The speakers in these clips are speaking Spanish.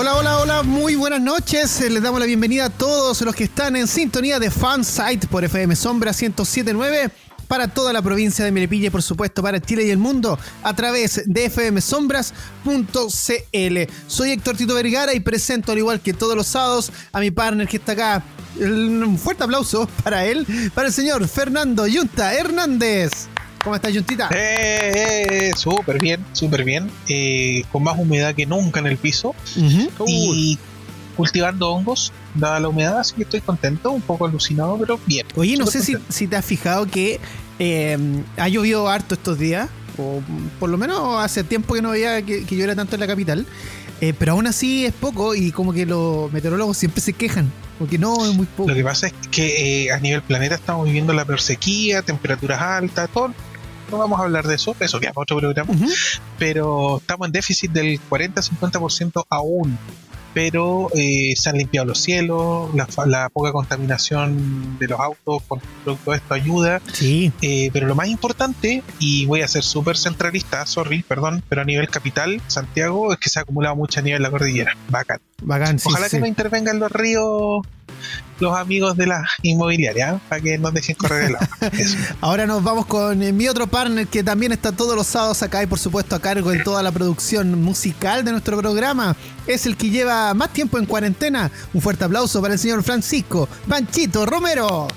Hola, hola, hola, muy buenas noches. Les damos la bienvenida a todos los que están en sintonía de Fansite por FM Sombra 1079 para toda la provincia de Melipilla y por supuesto para Chile y el mundo a través de fmsombras.cl. Soy Héctor Tito Vergara y presento al igual que todos los sábados a mi partner que está acá. Un fuerte aplauso para él, para el señor Fernando Yunta Hernández. ¿Cómo estás, Juntita? Eh, eh, súper bien, súper bien. Eh, con más humedad que nunca en el piso. Y cultivando hongos, dada la humedad, así que estoy contento, un poco alucinado, pero bien. Oye, no sé si, te has fijado que eh, ha llovido harto estos días, o por lo menos hace tiempo que no veía que, que lloviera tanto en la capital. pero aún así es poco y como que los meteorólogos siempre se quejan, porque no es muy poco. Lo que pasa es que a nivel planeta estamos viviendo la peor sequía, temperaturas altas, todo, no vamos a hablar de eso, eso queda para otro programa, pero estamos en déficit del 40-50% aún. Pero eh, se han limpiado los cielos, la, poca contaminación de los autos con todo esto ayuda. Sí. Eh, pero lo más importante, y voy a ser súper centralista, sorry, perdón, pero a nivel capital, Santiago, es que se ha acumulado mucha nieve en la cordillera. Bacán. Bacán, Ojalá que no intervengan los ríos los amigos de la inmobiliaria para que nos dejen correr el agua. Ahora nos vamos con eh, mi otro partner que también está todos los sábados acá y por supuesto a cargo de toda la producción musical de nuestro programa. Es el que lleva más tiempo en cuarentena. Un fuerte aplauso para el señor Francisco Panchito Romero.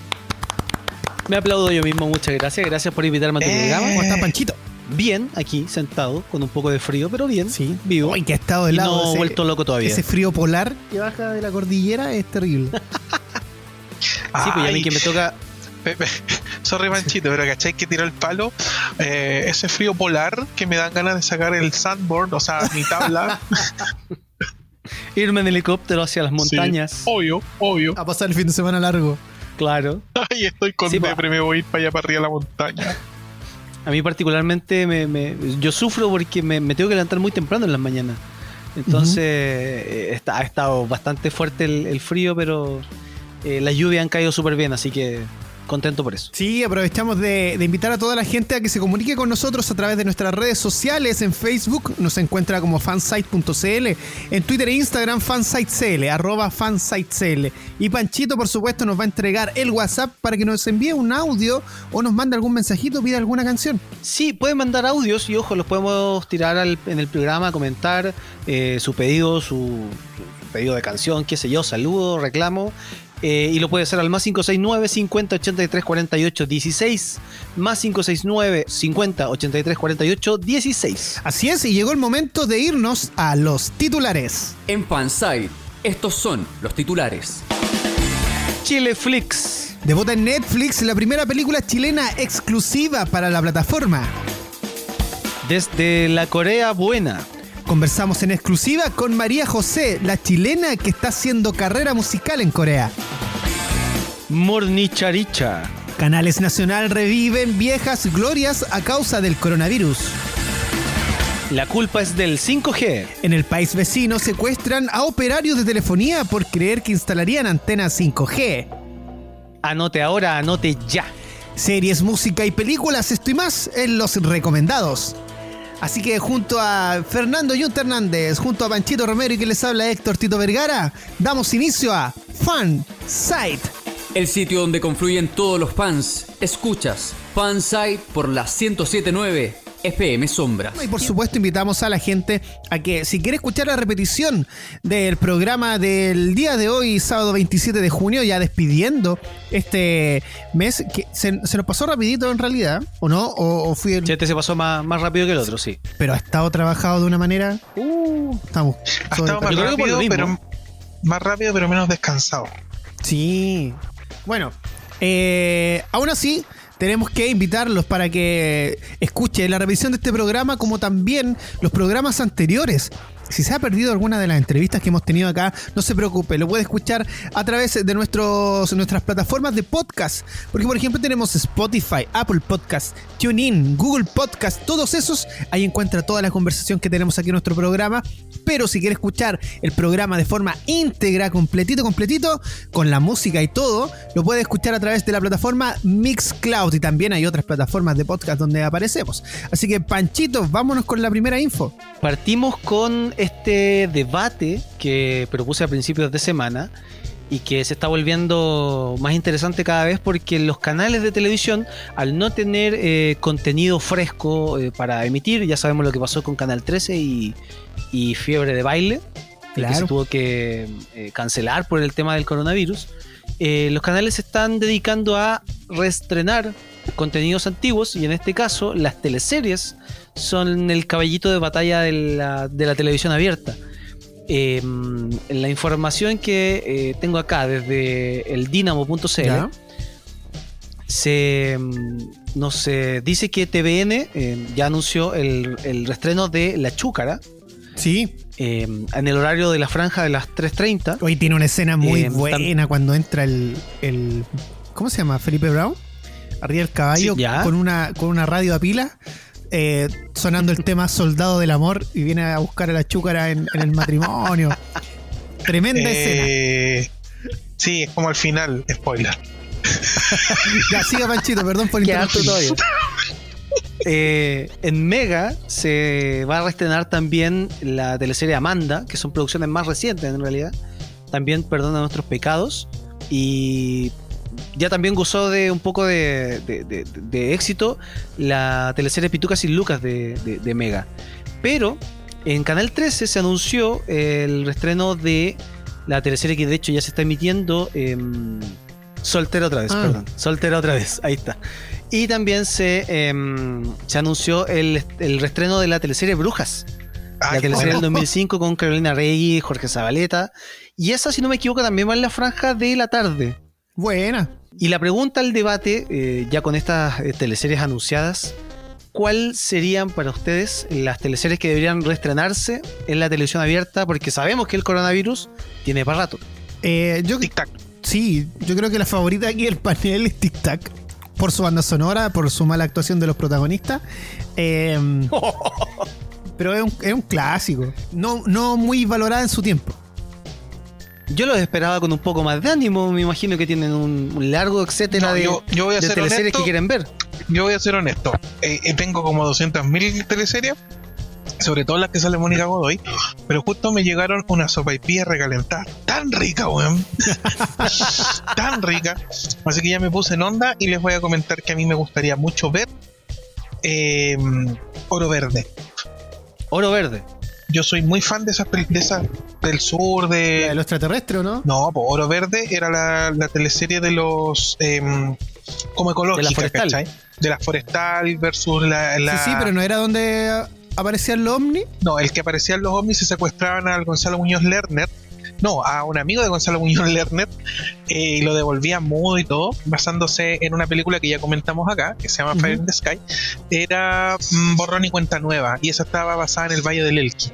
Me aplaudo yo mismo, muchas gracias. Gracias por invitarme a tu programa. ¿Cómo está Panchito? Bien aquí, sentado, con un poco de frío, pero bien. Sí, vivo. ¿En qué estado de lado? No he vuelto loco todavía. Ese frío polar que baja de la cordillera es terrible. sí, pues a mí que me toca. Sorry, manchito, pero ¿cachai que tiró el palo? Eh, ese frío polar que me dan ganas de sacar el sandboard, o sea, mi tabla. Irme en helicóptero hacia las montañas. obvio, obvio. A pasar el fin de semana largo. Claro. Ay, estoy con sí, depre, me voy a ir para allá para arriba de la montaña. A mí particularmente me, yo sufro porque me, tengo que levantar muy temprano en las mañanas. Entonces eh, ha estado bastante fuerte el, frío, pero eh, las lluvias han caído súper bien, así que contento por eso. Sí, aprovechamos de, invitar a toda la gente a que se comunique con nosotros a través de nuestras redes sociales. En Facebook nos encuentra como fansite.cl, en Twitter e Instagram fansitecl, arroba fansitecl. Y Panchito, por supuesto, nos va a entregar el WhatsApp para que nos envíe un audio o nos mande algún mensajito, pida alguna canción. Sí, pueden mandar audios y ojo, los podemos tirar en el programa, comentar eh, su pedido, su pedido de canción, qué sé yo, saludo, reclamo. Eh, y lo puede hacer al más 569 50 83 48 16. Más 569 50 83 48 16. Así es, y llegó el momento de irnos a los titulares. En Fanside, estos son los titulares. Chile Flix. Debota en Netflix la primera película chilena exclusiva para la plataforma. Desde la Corea Buena. Conversamos en exclusiva con María José, la chilena que está haciendo carrera musical en Corea. Mornicharicha. Canales Nacional reviven viejas glorias a causa del coronavirus. La culpa es del 5G. En el país vecino secuestran a operarios de telefonía por creer que instalarían antenas 5G. Anote ahora, anote ya. Series, música y películas, esto y más en los recomendados. Así que junto a Fernando Yunta Hernández, junto a Panchito Romero y que les habla Héctor Tito Vergara, damos inicio a Fan Site. El sitio donde confluyen todos los fans. Escuchas Fan Site por la 1079 FM Sombras. Y por supuesto invitamos a la gente a que si quiere escuchar la repetición del programa del día de hoy, sábado 27 de junio, ya despidiendo este mes, que se, nos pasó rapidito en realidad, ¿o no? ¿O, fui el... este se pasó más, más rápido que el otro, sí. Pero ha estado trabajado de una manera... Uh, estamos... Ha estado más rápido, pero, más rápido, pero menos descansado. Sí. Bueno, eh, aún así tenemos que invitarlos para que escuchen la revisión de este programa como también los programas anteriores. Si se ha perdido alguna de las entrevistas que hemos tenido acá, no se preocupe, lo puede escuchar a través de nuestros, nuestras plataformas de podcast. Porque, por ejemplo, tenemos Spotify, Apple Podcast, TuneIn, Google Podcast, todos esos. Ahí encuentra toda la conversación que tenemos aquí en nuestro programa. Pero si quiere escuchar el programa de forma íntegra, completito, completito, con la música y todo, lo puede escuchar a través de la plataforma Mixcloud. Y también hay otras plataformas de podcast donde aparecemos. Así que, Panchito, vámonos con la primera info. Partimos con este debate que propuse a principios de semana y que se está volviendo más interesante cada vez porque los canales de televisión, al no tener eh, contenido fresco eh, para emitir, ya sabemos lo que pasó con Canal 13 y, y Fiebre de Baile, que se tuvo que eh, cancelar por el tema del coronavirus, los canales se están dedicando a reestrenar contenidos antiguos y en este caso las teleseries son el caballito de batalla de la, de la televisión abierta. Eh, la información que eh, tengo acá desde el dinamo.cl ¿Ya? se mm, nos eh, dice que TVN eh, ya anunció el, el reestreno de La Chúcara Sí, en el horario de la franja de las 3.30. hoy tiene una escena muy buena cuando entra el, el- ¿Cómo se llama? Felipe Brown. Arriba del caballo Sí, con, una, con una radio a pila. eh, sonando el tema Soldado del Amor y viene a buscar a la chúcara en, en el matrimonio. Tremenda escena. Eh, sí, es como al final, spoiler. Ya, siga Panchito, perdón por interrumpir. todavía. Eh, en Mega se va a reestrenar también la teleserie Amanda, que son producciones más recientes en realidad. También Perdona nuestros pecados. Y ya también gozó de un poco de, de- de- de éxito la teleserie Pitucas y Lucas de, de- de Mega. Pero en Canal 13 se anunció el reestreno de la teleserie que de hecho ya se está emitiendo. em, Soltera otra vez, Ah. perdón. Soltera otra vez, ahí está. Y también se, em, se anunció el, el reestreno de la teleserie Brujas. Ah, la teleserie del bueno. 2005 con Carolina Rey, Jorge Zabaleta. Y esa, si no me equivoco, también va en la franja de la tarde. Buena. Y la pregunta al debate, eh, ya con estas eh, teleseries anunciadas, ¿cuál serían para ustedes las teleseries que deberían reestrenarse en la televisión abierta? Porque sabemos que el coronavirus tiene para rato. Eh, yo, Tic-tac. sí, yo creo que la favorita aquí del panel es Tic Tac. Por su banda sonora, por su mala actuación de los protagonistas. Eh, pero es un, es un clásico. No, no muy valorada en su tiempo. Yo los esperaba con un poco más de ánimo, me imagino que tienen un, un largo etcétera No, de, yo, yo voy a de ser teleseries honesto. que quieren ver. Yo voy a ser honesto. Eh, eh, tengo como 200.000 teleseries, sobre todo las que sale Mónica Godoy, pero justo me llegaron una sopaipilla recalentada. Tan rica, weón. tan rica. Así que ya me puse en onda y les voy a comentar que a mí me gustaría mucho ver eh, Oro Verde. Oro verde. Yo soy muy fan de esas de esas del sur, La de. de los extraterrestres, ¿o ¿no? No, pues Oro Verde era la, la teleserie de los. em, como ecológica, Forestal. ¿cachai? De la forestal versus la. la- Sí, sí, pero no era donde aparecían los ovnis. No, el que aparecían los ovnis se secuestraban al Gonzalo Muñoz Lerner. No, a un amigo de Gonzalo Muñoz Lerner eh, y lo devolvían mudo y todo, basándose en una película que ya comentamos acá, que se llama Fire in the Sky. Era mm, Borrón y Cuenta Nueva, y esa estaba basada en el Valle del Elqui.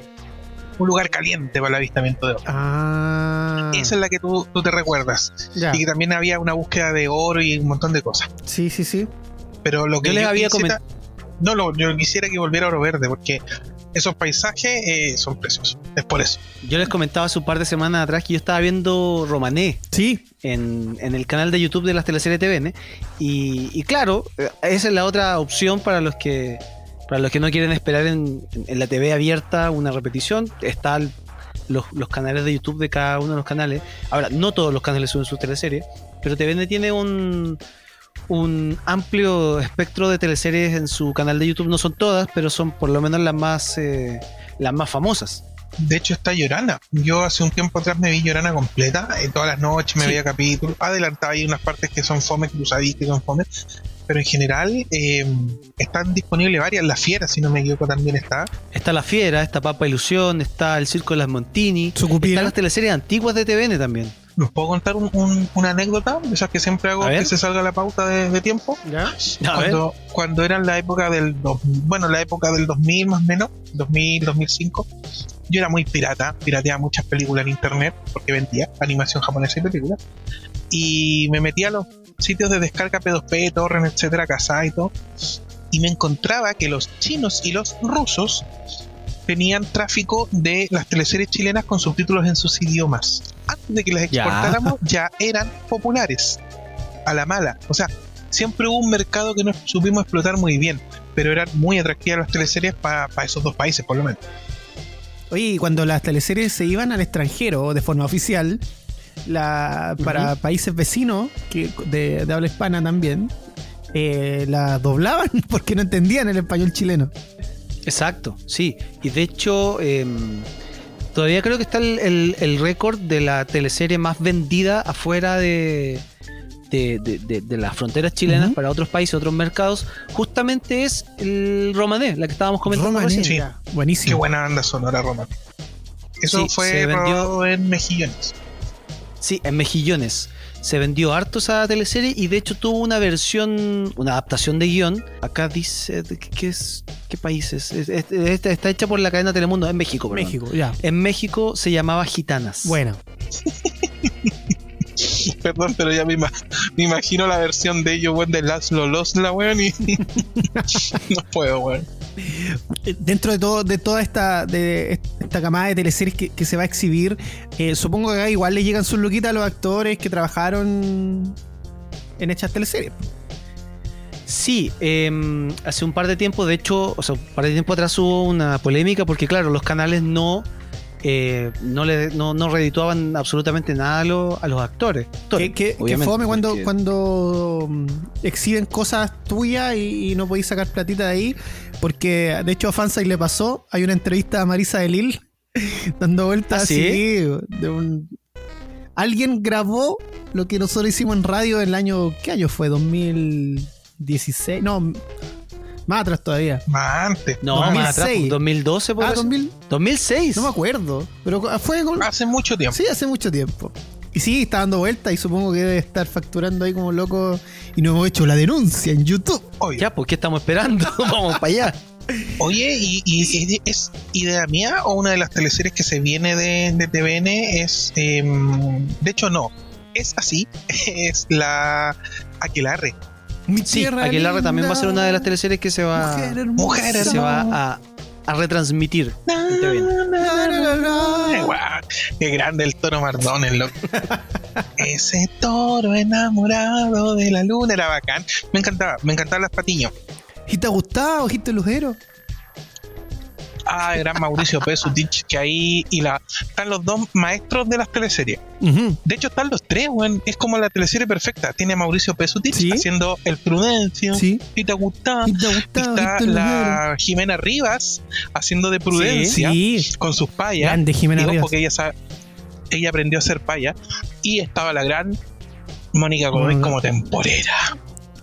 Un lugar caliente para el avistamiento de ovnis. Ah. Esa es la que tú, tú te recuerdas. Ya. Y que también había una búsqueda de oro y un montón de cosas. Sí, sí, sí. Pero lo que Yo les había quisiera- No, lo, yo quisiera que volviera Oro Verde, porque esos paisajes eh, son preciosos. Es por eso. Yo les comentaba hace un par de semanas atrás que yo estaba viendo Romané Sí. en, en el canal de YouTube de las teleseries TVN. Y, y claro, eh, esa es la otra opción para los que para los que no quieren esperar en, en la TV abierta una repetición. Están los, los canales de YouTube de cada uno de los canales. Ahora, no todos los canales suben sus teleseries, pero TVN tiene un, un amplio espectro de teleseries en su canal de YouTube. No son todas, pero son por lo menos las más, eh, las más famosas. De hecho, está Llorana. Yo hace un tiempo atrás me vi Llorana completa. eh, todas las noches me Sí. veía capítulos. Adelantaba ahí unas partes que son fome, que tú sabías que son fome. Pero en general eh, están disponibles varias. La Fiera, si no me equivoco, también está. Está La Fiera, está Papa Ilusión, está El Circo de las Montini. Sucupira. Están las teleseries antiguas de TVN también. ¿Nos puedo contar un- un- una anécdota? De esas que siempre hago que se salga la pauta de, de tiempo. ¿Ya? Cuando, cuando era en la época del dos- bueno, la época del 2000 más o menos, 2000, 2005, yo era muy pirata, pirateaba muchas películas en internet porque vendía animación japonesa y películas. Y me metía a los sitios de descarga P2P, torrent, etcétera, casa y todo. Y me encontraba que los chinos y los rusos tenían tráfico de las teleseries chilenas con subtítulos en sus idiomas. Antes de que las exportáramos, ya eran populares. A la mala. O sea, siempre hubo un mercado que no supimos explotar muy bien, pero eran muy atractivas las teleseries para esos dos países, por lo menos. Oye, y cuando las teleseries se iban al extranjero de forma oficial, la, para países vecinos que, de, de habla hispana también, eh, la doblaban porque no entendían el español chileno. Exacto, sí. Y de hecho, em, todavía creo que está el, el- el récord de la teleserie más vendida afuera de, de, de- de- de las fronteras chilenas para otros países, otros mercados. Justamente es el romané, la que estábamos comentando Romané. Sí. ya. Qué Buenísimo. buena banda sonora, Roma. Eso Sí, fue se vendió- rodado en Mejillones. Sí, en Mejillones. Se vendió harto esa teleserie y de hecho tuvo una versión, una adaptación de guion. Acá dice, ¿qué, es? ¿Qué país es? Es- es- Está, está hecha por la cadena Telemundo en México, perdón. México, ya. En México se llamaba Gitanas. Bueno, Perdón, pero ya me, ima- me imagino la versión de ellos, weón, de Laszlo Losla, weón, y no puedo, weón. Dentro de todo de toda esta de esta camada de teleseries que, que se va a exhibir, eh, supongo que acá igual le llegan sus luquitas a los actores que trabajaron en estas teleseries. Sí, em, hace un par de tiempo, de hecho, o sea, un par de tiempo atrás hubo una polémica porque, claro, los canales no, eh, no, le, no, no redituaban absolutamente nada a, lo- a los actores. Que, que, fome cuando, cuando mm, exhiben cosas tuyas y, y no podéis sacar platita de ahí. Porque de hecho a Fansai le pasó. Hay una entrevista a Marisa de Lil dando vueltas ¿Ah, así. de un- Alguien grabó lo que nosotros hicimos en radio el año. ¿Qué año fue? ¿2016? No, más atrás todavía. Más antes. No, más atrás, 2006. 2012 por Ah, eso. 2000, 2006. no me acuerdo. Pero fue con- Hace mucho tiempo. Sí, hace mucho tiempo. Y sí, está dando vuelta y supongo que debe estar facturando ahí como loco y no hemos hecho la denuncia en YouTube. Oye, Ya, pues, ¿qué estamos esperando? Vamos para allá. oye ¿y, y- y- es idea mía o una de las teleseries que se viene de, de TVN es. em, de hecho, no. Es así. Es la Aquelarre. Mi Sí, tierra Aquelarre también va a ser una de las teleseries que se va, Mujer Mujer hermosa. se va a, a retransmitir. Qué grande el toro Mardones, loco. Ese toro enamorado de la luna era bacán. Me encantaba, me encantaban las patiños. ¿Y te ha gustado, ojito lujero? Ah, gran Mauricio Pesutich, que ahí y la están los dos maestros de las teleseries. De hecho, están los tres, weón. Es como la teleserie perfecta. Tiene a Mauricio Pesutich Sí. haciendo el Prudencio. Sí. Y te gusta. ¿Y te está la Jimena Rivas haciendo de Prudencia Sí, con sus payas. grande Jimena Rivas. que ella sabe- ella aprendió a hacer paya. Y estaba la gran Mónica Godoy Mm. como temporera.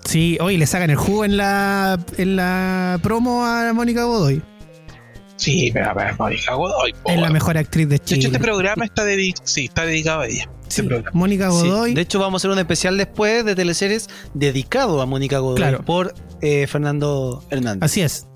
Sí, hoy le sacan el jugo en la, en la promo a Mónica Godoy. Sí, pero, pero Mónica Godoy. po, Es la mejor actriz de De hecho, Chile. este programa está, dedi- sí, está dedicado a ella. Este Sí. Mónica Sí, Godoy. De hecho, vamos a hacer un especial después de teleseries dedicado a Mónica Godoy Claro. por eh, Fernando Hernández. Así es.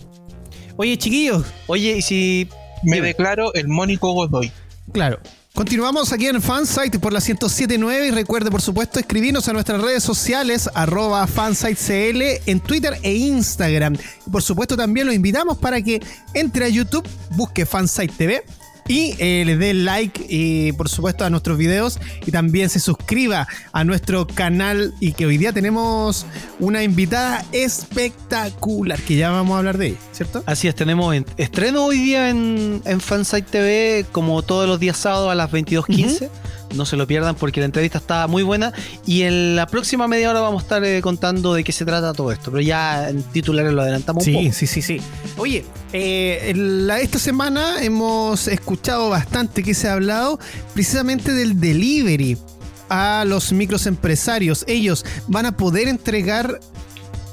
Oye, chiquillos, Oye, y si Me declaro el Mónico Godoy. Claro. Continuamos aquí en Fansite por la 1079 y recuerde por supuesto escribirnos a nuestras redes sociales arroba fansitecl en Twitter e Instagram. Y por supuesto también los invitamos para que entre a YouTube, busque Fansite TV y eh, le dé like y por supuesto a nuestros videos y también se suscriba a nuestro canal y que hoy día tenemos una invitada espectacular que ya vamos a hablar de ella, ¿cierto? Así es, tenemos en- estreno hoy día en, en Fansite TV, como todos los días sábados a las 22.15. No se lo pierdan porque la entrevista está muy buena. Y en la próxima media hora vamos a estar eh, contando de qué se trata todo esto. Pero ya en titulares lo adelantamos un Sí, poco. sí, sí, sí. Oye, eh, la- esta semana hemos escuchado bastante que se ha hablado precisamente del delivery a los microempresarios. Ellos van a poder entregar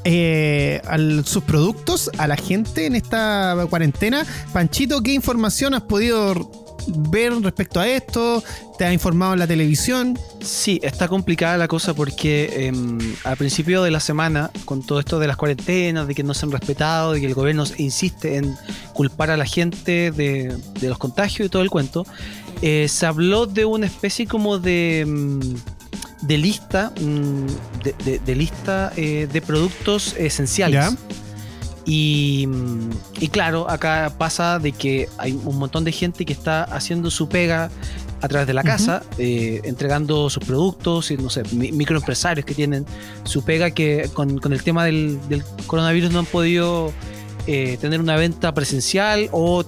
eh, al- sus productos a la gente en esta cuarentena. Panchito, ¿qué información has podido ver respecto a esto? ¿Te ha informado en la televisión? Sí, está complicada la cosa porque em, al principio de la semana, con todo esto de las cuarentenas, de que no se han respetado, de que el gobierno insiste en culpar a la gente de, los contagios y todo el cuento, eh, se habló de una especie como de, em, de lista, mm, de, lista eh, de productos esenciales. Y, y, claro, acá pasa de que hay un montón de gente que está haciendo su pega a través de la casa, eh, entregando sus productos, y, no sé, microempresarios que tienen su pega que con, el tema del, coronavirus no han podido eh, tener una venta presencial o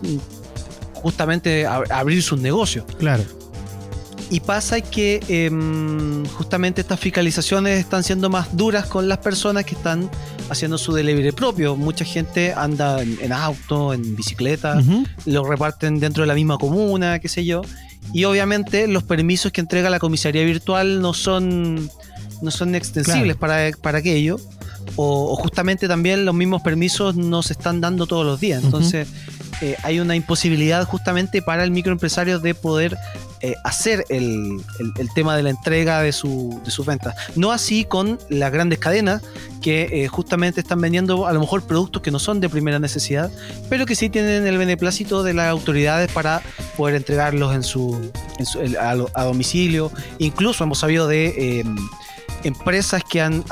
justamente abrir sus negocios. Claro. Y pasa que em, justamente estas fiscalizaciones están siendo más duras con las personas que están haciendo su delivery propio. Mucha gente anda en, auto, en bicicleta, lo reparten dentro de la misma comuna, qué sé yo. Y obviamente los permisos que entrega la comisaría virtual no son, no son extensibles para, para aquello. O, justamente también los mismos permisos no se están dando todos los días. Entonces eh, hay una imposibilidad justamente para el microempresario de poder eh, hacer el, tema de la entrega de, su, de sus ventas. No así con las grandes cadenas que eh, justamente están vendiendo a lo mejor productos que no son de primera necesidad, pero que sí tienen el beneplácito de las autoridades para poder entregarlos en su, a, domicilio. Incluso hemos sabido de em, empresas que han,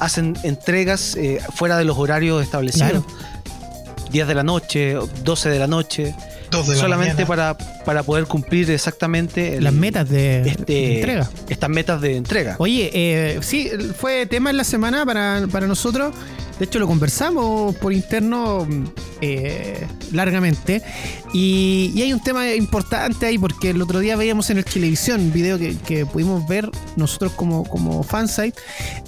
hacen entregas eh, fuera de los horarios establecidos. 10 de la noche, 12 de la noche solamente para, para poder cumplir exactamente las metas de, este, entrega. Estas metas de entrega. Oye, eh, sí, fue tema en la semana para, nosotros. De hecho, lo conversamos por interno eh, largamente. Y, hay un tema importante ahí, porque el otro día veíamos en el televisión un video que, pudimos ver nosotros como, como fansite,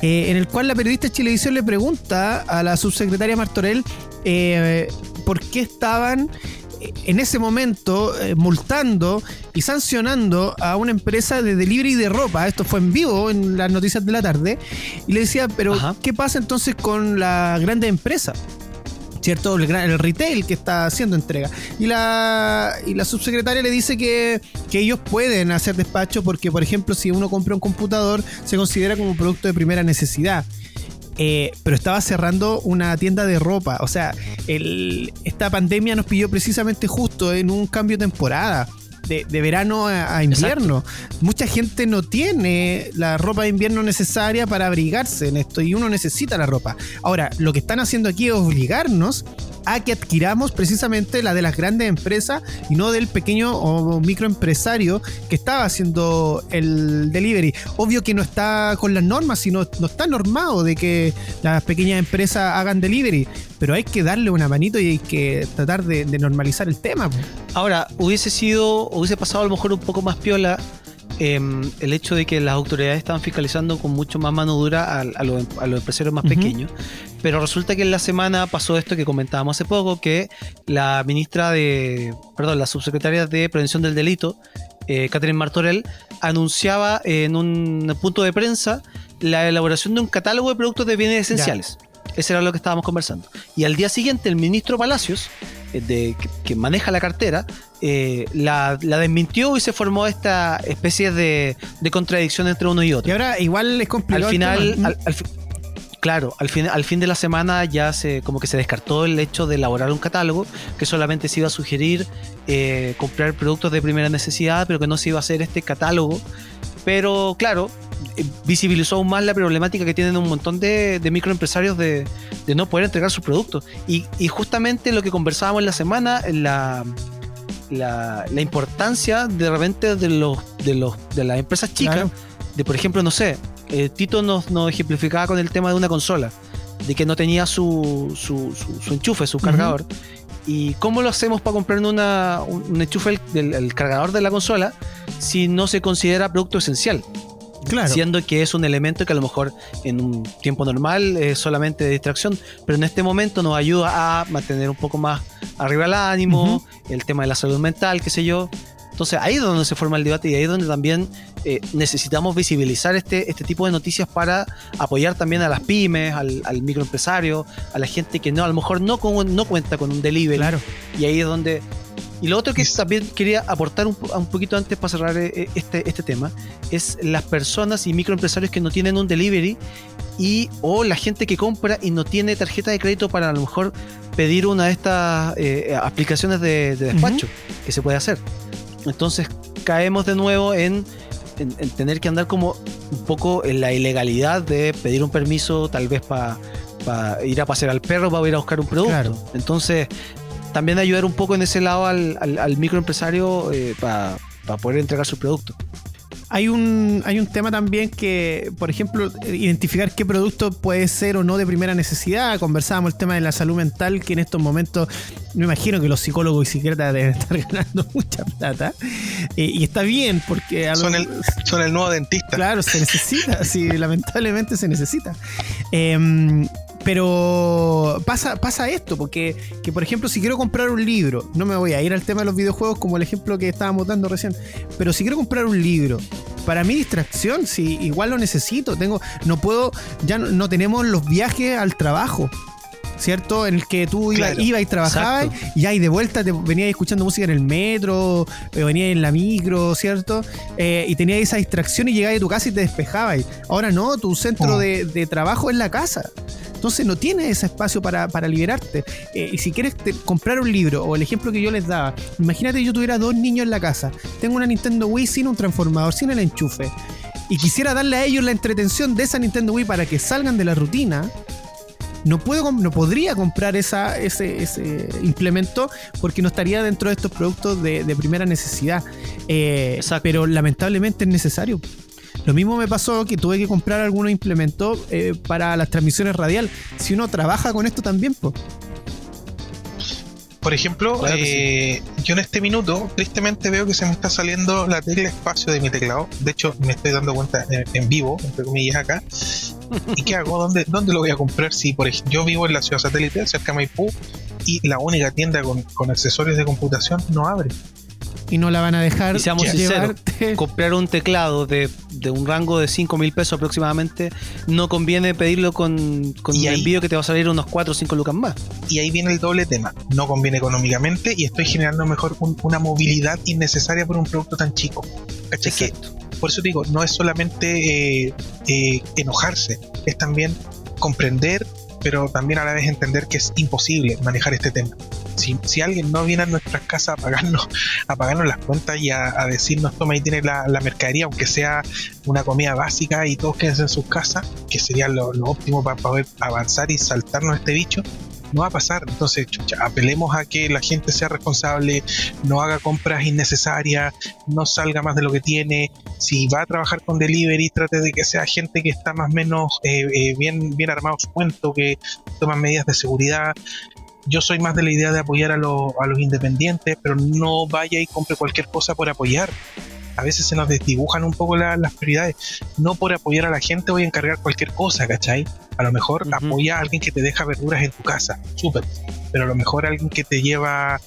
eh, en el cual la periodista de Chilevisión le pregunta a la subsecretaria Martorell eh, por qué estaban en ese momento eh, multando y sancionando a una empresa de delivery de ropa. Esto fue en vivo en las noticias de la tarde. Y le decía, pero ¿qué pasa entonces con la grande empresa? ¿Cierto? El, retail que está haciendo entrega. Y la, y la subsecretaria le dice que, que ellos pueden hacer despacho porque, por ejemplo, si uno compra un computador, se considera como un producto de primera necesidad. Eh, pero estaba cerrando una tienda de ropa. O sea, esta pandemia nos pilló precisamente justo en un cambio de temporada. De, verano a, invierno. Mucha gente no tiene la ropa de invierno necesaria para abrigarse en esto y uno necesita la ropa. Ahora, lo que están haciendo aquí es obligarnos a que adquiramos precisamente la de las grandes empresas y no del pequeño o microempresario que estaba haciendo el delivery. Obvio que no está con las normas, sino no está normado de que las pequeñas empresas hagan delivery, pero hay que darle una manito y hay que tratar de, normalizar el tema. Ahora, hubiese sido, hubiese pasado a lo mejor un poco más piola Em, el hecho de que las autoridades estaban fiscalizando con mucho más mano dura a, los, empresarios más pequeños. Pero resulta que en la semana pasó esto que comentábamos hace poco, que la ministra de, perdón, la subsecretaria de Prevención del Delito, eh, Catherine Martorell, anunciaba en un punto de prensa la elaboración de un catálogo de productos de bienes esenciales. Ese era lo que estábamos conversando. Y al día siguiente el ministro Palacios eh, de, que, maneja la cartera, eh, la, desmintió y se formó esta especie de, contradicción entre uno y otro. Y ahora igual es complicado. Al final, claro, al fin, al fin de la semana ya se como que se descartó el hecho de elaborar un catálogo que solamente se iba a sugerir eh, comprar productos de primera necesidad, pero que no se iba a hacer este catálogo. Pero claro, visibilizó aún más la problemática que tienen un montón de, microempresarios de, no poder entregar sus productos. Y, justamente lo que conversábamos en la semana, la, la, importancia de repente de los de los de las empresas chicas, de por ejemplo, no sé, eh, Tito nos, nos, ejemplificaba con el tema de una consola, de que no tenía su, su, su, enchufe, su cargador. ¿Y cómo lo hacemos para comprar una, un, enchufe del cargador de la consola si no se considera producto esencial? Siendo que es un elemento que a lo mejor en un tiempo normal es solamente de distracción, pero en este momento nos ayuda a mantener un poco más arriba el ánimo, el tema de la salud mental, qué sé yo. Entonces ahí es donde se forma el debate y ahí es donde también eh, necesitamos visibilizar este, este tipo de noticias para apoyar también a las pymes, al, microempresario, a la gente que no a lo mejor no, no cuenta con un delivery. Claro. Y ahí es donde Y lo otro que también quería aportar un, un poquito antes para cerrar eh, este, este tema es las personas y microempresarios que no tienen un delivery y o la gente que compra y no tiene tarjeta de crédito para a lo mejor pedir una de estas eh, aplicaciones de, despacho que se puede hacer. Entonces caemos de nuevo en, tener que andar como un poco en la ilegalidad de pedir un permiso tal vez para ir a pasear al perro, para ir a buscar un producto. Entonces también ayudar un poco en ese lado al, microempresario eh, para poder entregar su producto hay un, hay un tema también que, por ejemplo, identificar qué producto puede ser o no de primera necesidad. Conversábamos el tema de la salud mental, que en estos momentos me imagino que los psicólogos y psiquiatras deben estar ganando mucha plata. Eh, y está bien, porque... son, el, son el nuevo dentista. Claro, se necesita, sí, lamentablemente se necesita. Eh, pero pasa, pasa esto, porque, que por ejemplo, si quiero comprar un libro, no me voy a ir al tema de los videojuegos como el ejemplo que estábamos dando recién, pero si quiero comprar un libro, para mi distracción, si igual lo necesito, tengo, no puedo, ya no, tenemos los viajes al trabajo. ¿Cierto? En el que tú ibas iba y trabajabas y ahí de vuelta te venías escuchando música en el metro, eh, venías en la micro, ¿cierto? Eh, y tenías esa distracción y llegabas a tu casa y te despejabas. Ahora no, tu centro oh. de, de, trabajo es la casa. Entonces no tienes ese espacio para, liberarte. Eh, y si quieres comprar un libro, o el ejemplo que yo les daba, imagínate yo tuviera dos niños en la casa, tengo una Nintendo Wii sin un transformador, sin el enchufe, y quisiera darle a ellos la entretención de esa Nintendo Wii para que salgan de la rutina, no puedo no podría comprar esa, ese, implemento porque no estaría dentro de estos productos de, primera necesidad. Eh, pero lamentablemente es necesario. Lo mismo me pasó que tuve que comprar algunos implementos eh, para las transmisiones radial. Si uno trabaja con esto también, pues. Por ejemplo, eh, yo en este minuto, tristemente veo que se me está saliendo la tecla espacio de mi teclado. De hecho, me estoy dando cuenta en, vivo, entre comillas, acá. ¿Y qué hago? ¿Dónde, ¿Dónde lo voy a comprar? Si, por ejemplo, yo vivo en la ciudad satélite, cerca de Maipú, y la única tienda con, con accesorios de computación no abre y no la van a dejar. Y seamos sinceros, comprar un teclado de, un rango de 5 mil pesos aproximadamente, no conviene pedirlo con, con un envío que te va a salir unos 4 o 5 lucas más. Y ahí viene el doble tema. No conviene económicamente y estoy generando mejor una movilidad innecesaria por un producto tan chico. Que, por eso digo, no es solamente eh, eh, enojarse, es también comprender pero también a la vez entender que es imposible manejar este tema. Si, alguien no viene a nuestras casas a pagarnos, a pagarnos las cuentas y a, decirnos, toma ahí tiene la, mercadería, aunque sea una comida básica y todos queden en sus casas, que sería lo, óptimo para poder avanzar y saltarnos este bicho, no va a pasar. Entonces, apelemos a que la gente sea responsable, no haga compras innecesarias, no salga más de lo que tiene. Si va a trabajar con delivery, trate de que sea gente que está más o menos eh, eh, bien, bien armado su cuento, que toma medidas de seguridad. Yo soy más de la idea de apoyar a, a los independientes, pero no vaya y compre cualquier cosa por apoyar a veces se nos desdibujan un poco las prioridades. No por apoyar a la gente voy a encargar cualquier cosa, ¿cachai? A lo mejor apoya a alguien que te deja verduras en tu casa, súper. Pero a lo mejor alguien que te lleva,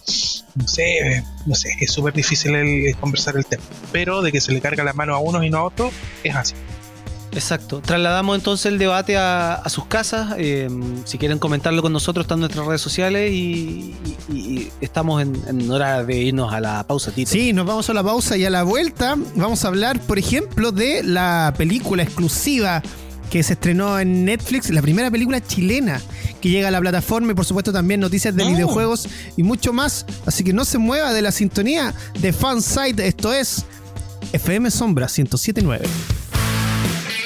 no sé, no sé, es súper difícil el, conversar el tema. Pero de que se le carga la mano a uno y no a otro, es así. Exacto. Trasladamos entonces el debate a, sus casas. Eh, si quieren comentarlo con nosotros, están en nuestras redes sociales y, estamos en, hora de irnos a la pausa, Tito. Sí, nos vamos a la pausa y a la vuelta vamos a hablar, por ejemplo, de la película exclusiva que se estrenó en Netflix, la primera película chilena que llega a la plataforma y por supuesto también noticias de oh. videojuegos y mucho más. Así que no se mueva de la sintonía de Fansite. Esto es FM Sombra 1079.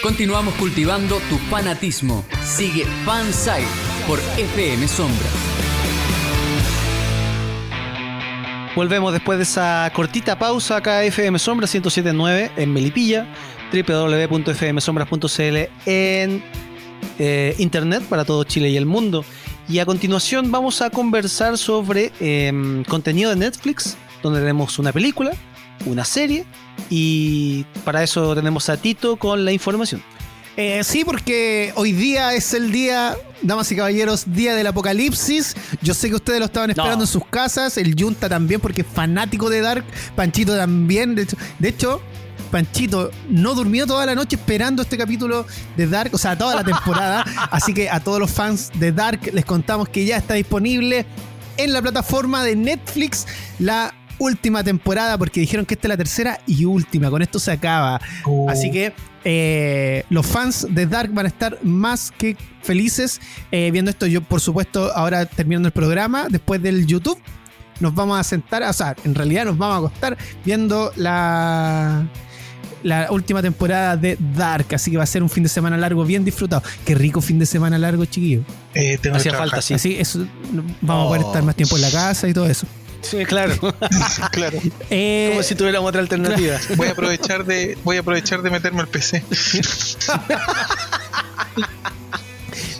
Continuamos cultivando tu fanatismo. Sigue Fansite por FM Sombra. Volvemos después de esa cortita pausa acá FM Sombra 1079 en Melipilla, www.fmsombras.cl en eh, internet para todo Chile y el mundo. Y a continuación vamos a conversar sobre em, contenido de Netflix, donde tenemos una película, una serie y para eso tenemos a Tito con la información. Eh, sí, porque hoy día es el día, damas y caballeros, día del apocalipsis. Yo sé que ustedes lo estaban esperando en sus casas, el Junta también, porque es fanático de Dark, Panchito también. De hecho, de hecho Panchito no durmió toda la noche esperando este capítulo de Dark, o sea, toda la temporada. Así que a todos los fans de Dark les contamos que ya está disponible en la plataforma de Netflix la última temporada porque dijeron que esta es la tercera y última. Con esto se acaba. Uh, Así que eh, los fans de Dark van a estar más que felices eh, viendo esto. Yo, por supuesto, ahora terminando el programa, después del YouTube, nos vamos a sentar, o sea, en realidad nos vamos a acostar viendo la, la última temporada de Dark. Así que va a ser un fin de semana largo, bien disfrutado. Qué rico fin de semana largo, chiquillo. eh, Hacía falta, sí. Así, eso, vamos a poder Oh. estar más tiempo en la casa y todo eso. Sí, claro. claro. Eh, Como si tuviéramos otra alternativa. Voy a aprovechar de, voy a aprovechar de meterme al PC.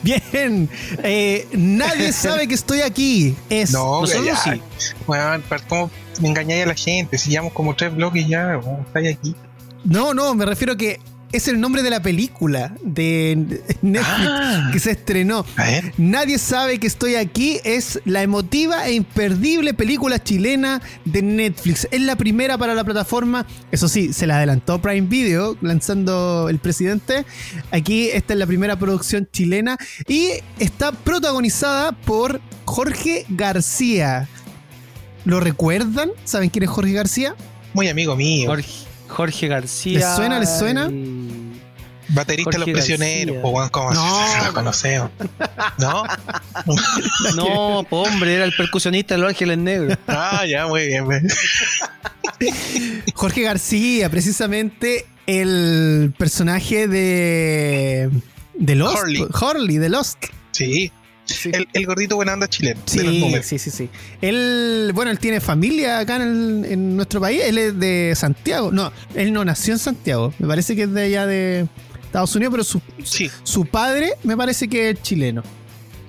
Bien, eh, nadie sabe que estoy aquí. Es No, nosotros ya. sí. ¿para ¿cómo me engañáis a la gente? Si llevamos como tres bloques ya, weón, estáis aquí. No, no, me refiero que es el nombre de la película de Netflix Ah. que se estrenó. A ver, Nadie sabe que estoy aquí. Es la emotiva e imperdible película chilena de Netflix. Es la primera para la plataforma. Eso sí, se la adelantó Prime Video lanzando el presidente. Aquí esta es la primera producción chilena y está protagonizada por Jorge García. ¿Lo recuerdan? ¿Saben quién es Jorge García? muy amigo mío, Jorge, Jorge García. ¿Les suena? ¿Les suena? el- baterista de los Jorge prisioneros, pues weón, ¿cómo No. lo conocemos? ¿No? No, po, hombre, era el percusionista de Los Ángeles Negros. Ah, ya, muy bien. muy bien. Jorge García, precisamente el personaje de. de Lost. Horley. Horley, de Lost. Sí, Sí. el, el gordito buena onda chileno. Sí, sí, sí, sí. Él, bueno, él tiene familia acá en, el- en nuestro país. Él es de Santiago. No, él no nació en Santiago. Me parece que es de allá de Estados Unidos, pero su, Sí. su padre me parece que es chileno.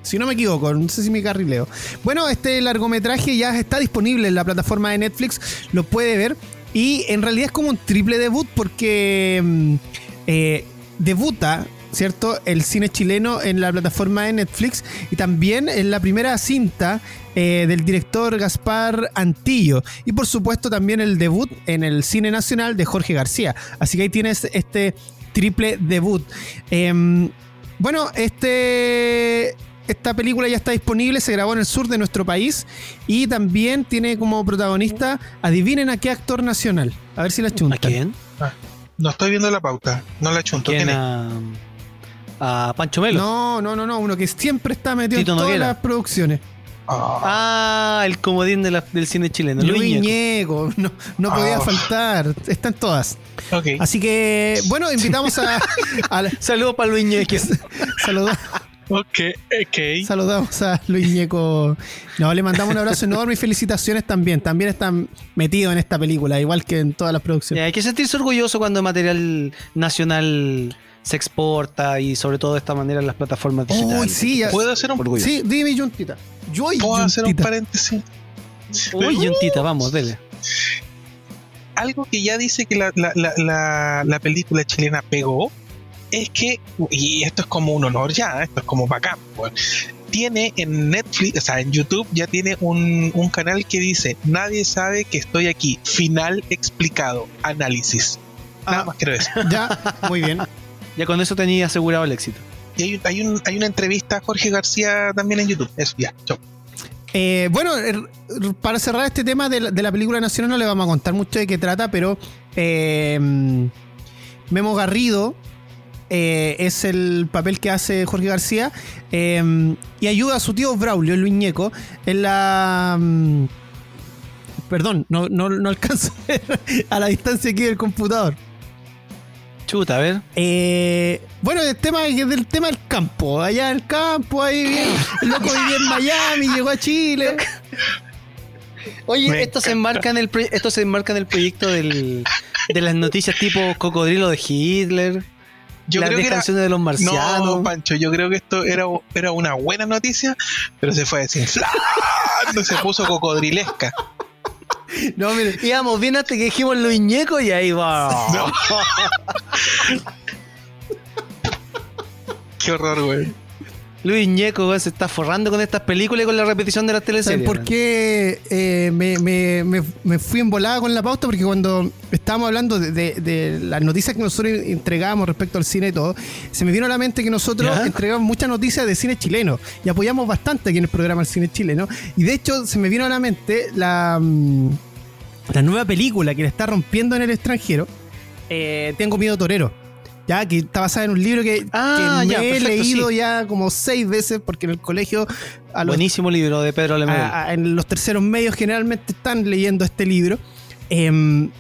Si no me equivoco, no sé si me carrileo. Bueno, este largometraje ya está disponible en la plataforma de Netflix, lo puede ver. Y en realidad es como un triple debut porque mm, eh, debuta, ¿cierto? El cine chileno en la plataforma de Netflix y también en la primera cinta eh, del director Gaspar Antillo. Y por supuesto también el debut en el cine nacional de Jorge García. Así que ahí tienes este triple debut. Em, bueno, este, esta película ya está disponible, se grabó en el sur de nuestro país y también tiene como protagonista, adivinen a qué actor nacional. A ver si la ¿A chuntan. quién? No estoy viendo la pauta, no la chunto. ¿Quién? ¿Quién es? A, a Pancho Melo. No, no, no, no, uno que siempre está metido Tito en todas Noguera. las producciones. Ah, Ah, el comodín de la- del cine chileno. Luis Ñeco. Ñeco, no, no podía Ah. faltar, están todas. Así que, bueno, invitamos a, a la- Saludos para Luis Ñeco. saluda- Ok, ok. saludamos a Luis Ñeco. No, le mandamos un abrazo enorme y felicitaciones también. También están metidos en esta película, igual que en todas las producciones. Ya, hay que sentirse orgulloso cuando material nacional se exporta y sobre todo de esta manera en las plataformas digitales. Uy, sí, ya- ¿Puedo hacer un, Orgulloso. Sí, dime, Yuntita. Yo ¿puedo hacer un Yuntita. paréntesis? Uy, Yuntita, vamos, dele. algo que ya dice que la, la, la, la, la película chilena pegó es que, y esto es como un honor ya, esto es como bacán, pues, tiene en Netflix, o sea, en YouTube ya tiene un, un canal que dice, nadie sabe que estoy aquí, final explicado, análisis. Nada Ah. más quiero decir. Ya, muy bien. Ya con eso tenía asegurado el éxito. Y hay, un- hay, un- hay una entrevista a Jorge García también en YouTube. Eso, ya, chao. Eh, bueno, er, para cerrar este tema de la, de la película nacional no le vamos a contar mucho de qué trata, pero eh, Memo Garrido eh, es el papel que hace Jorge García eh, y ayuda a su tío Braulio, Luis Ñeco, en la... mm, Perdón, no, no, no alcanzo a ver a la distancia aquí del computador. Chuta, a ver. Eh, bueno, el tema del tema del campo, allá en el campo, ahí bien, el loco vivía en Miami, llegó a Chile. Oye, Me esto se enmarca en el esto se enmarca en el proyecto del, de las noticias tipo cocodrilo de Hitler, Yo las creo que 10 era, canciones de los marcianos. No, Pancho, yo creo que esto era, era una buena noticia, pero se fue desinflando, se puso cocodrilesca. No, mire, Íbamos bien hasta que dijimos Luis Ñeco y ahí va. No. Qué horror, güey. Luis Ñeco se está forrando con estas películas y con la repetición de las ¿Saben teleseries. por qué eh, me, me- me- me fui embolada con la pauta? Porque cuando estábamos hablando de, de- de las noticias que nosotros entregamos respecto al cine y todo, se me vino a la mente que nosotros ¿Ya? entregamos muchas noticias de cine chileno y apoyamos bastante aquí en el programa el cine chileno. Y de hecho, se me vino a la mente la, mm, la nueva película que le está rompiendo en el extranjero. eh, Tengo miedo torero. Ya, que está basada en un libro que, Ah, que me ya, he leído sí. ya como seis veces porque en el colegio a los Buenísimo libro de Pedro a- en los terceros medios generalmente están leyendo este libro. em,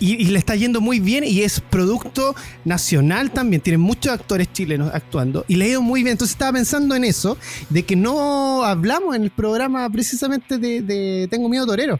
y, y le está yendo muy bien y es producto nacional también. Tiene muchos actores chilenos actuando y le ha ido muy bien. Entonces estaba pensando en eso, de que no hablamos en el programa precisamente de, de Tengo Miedo Torero.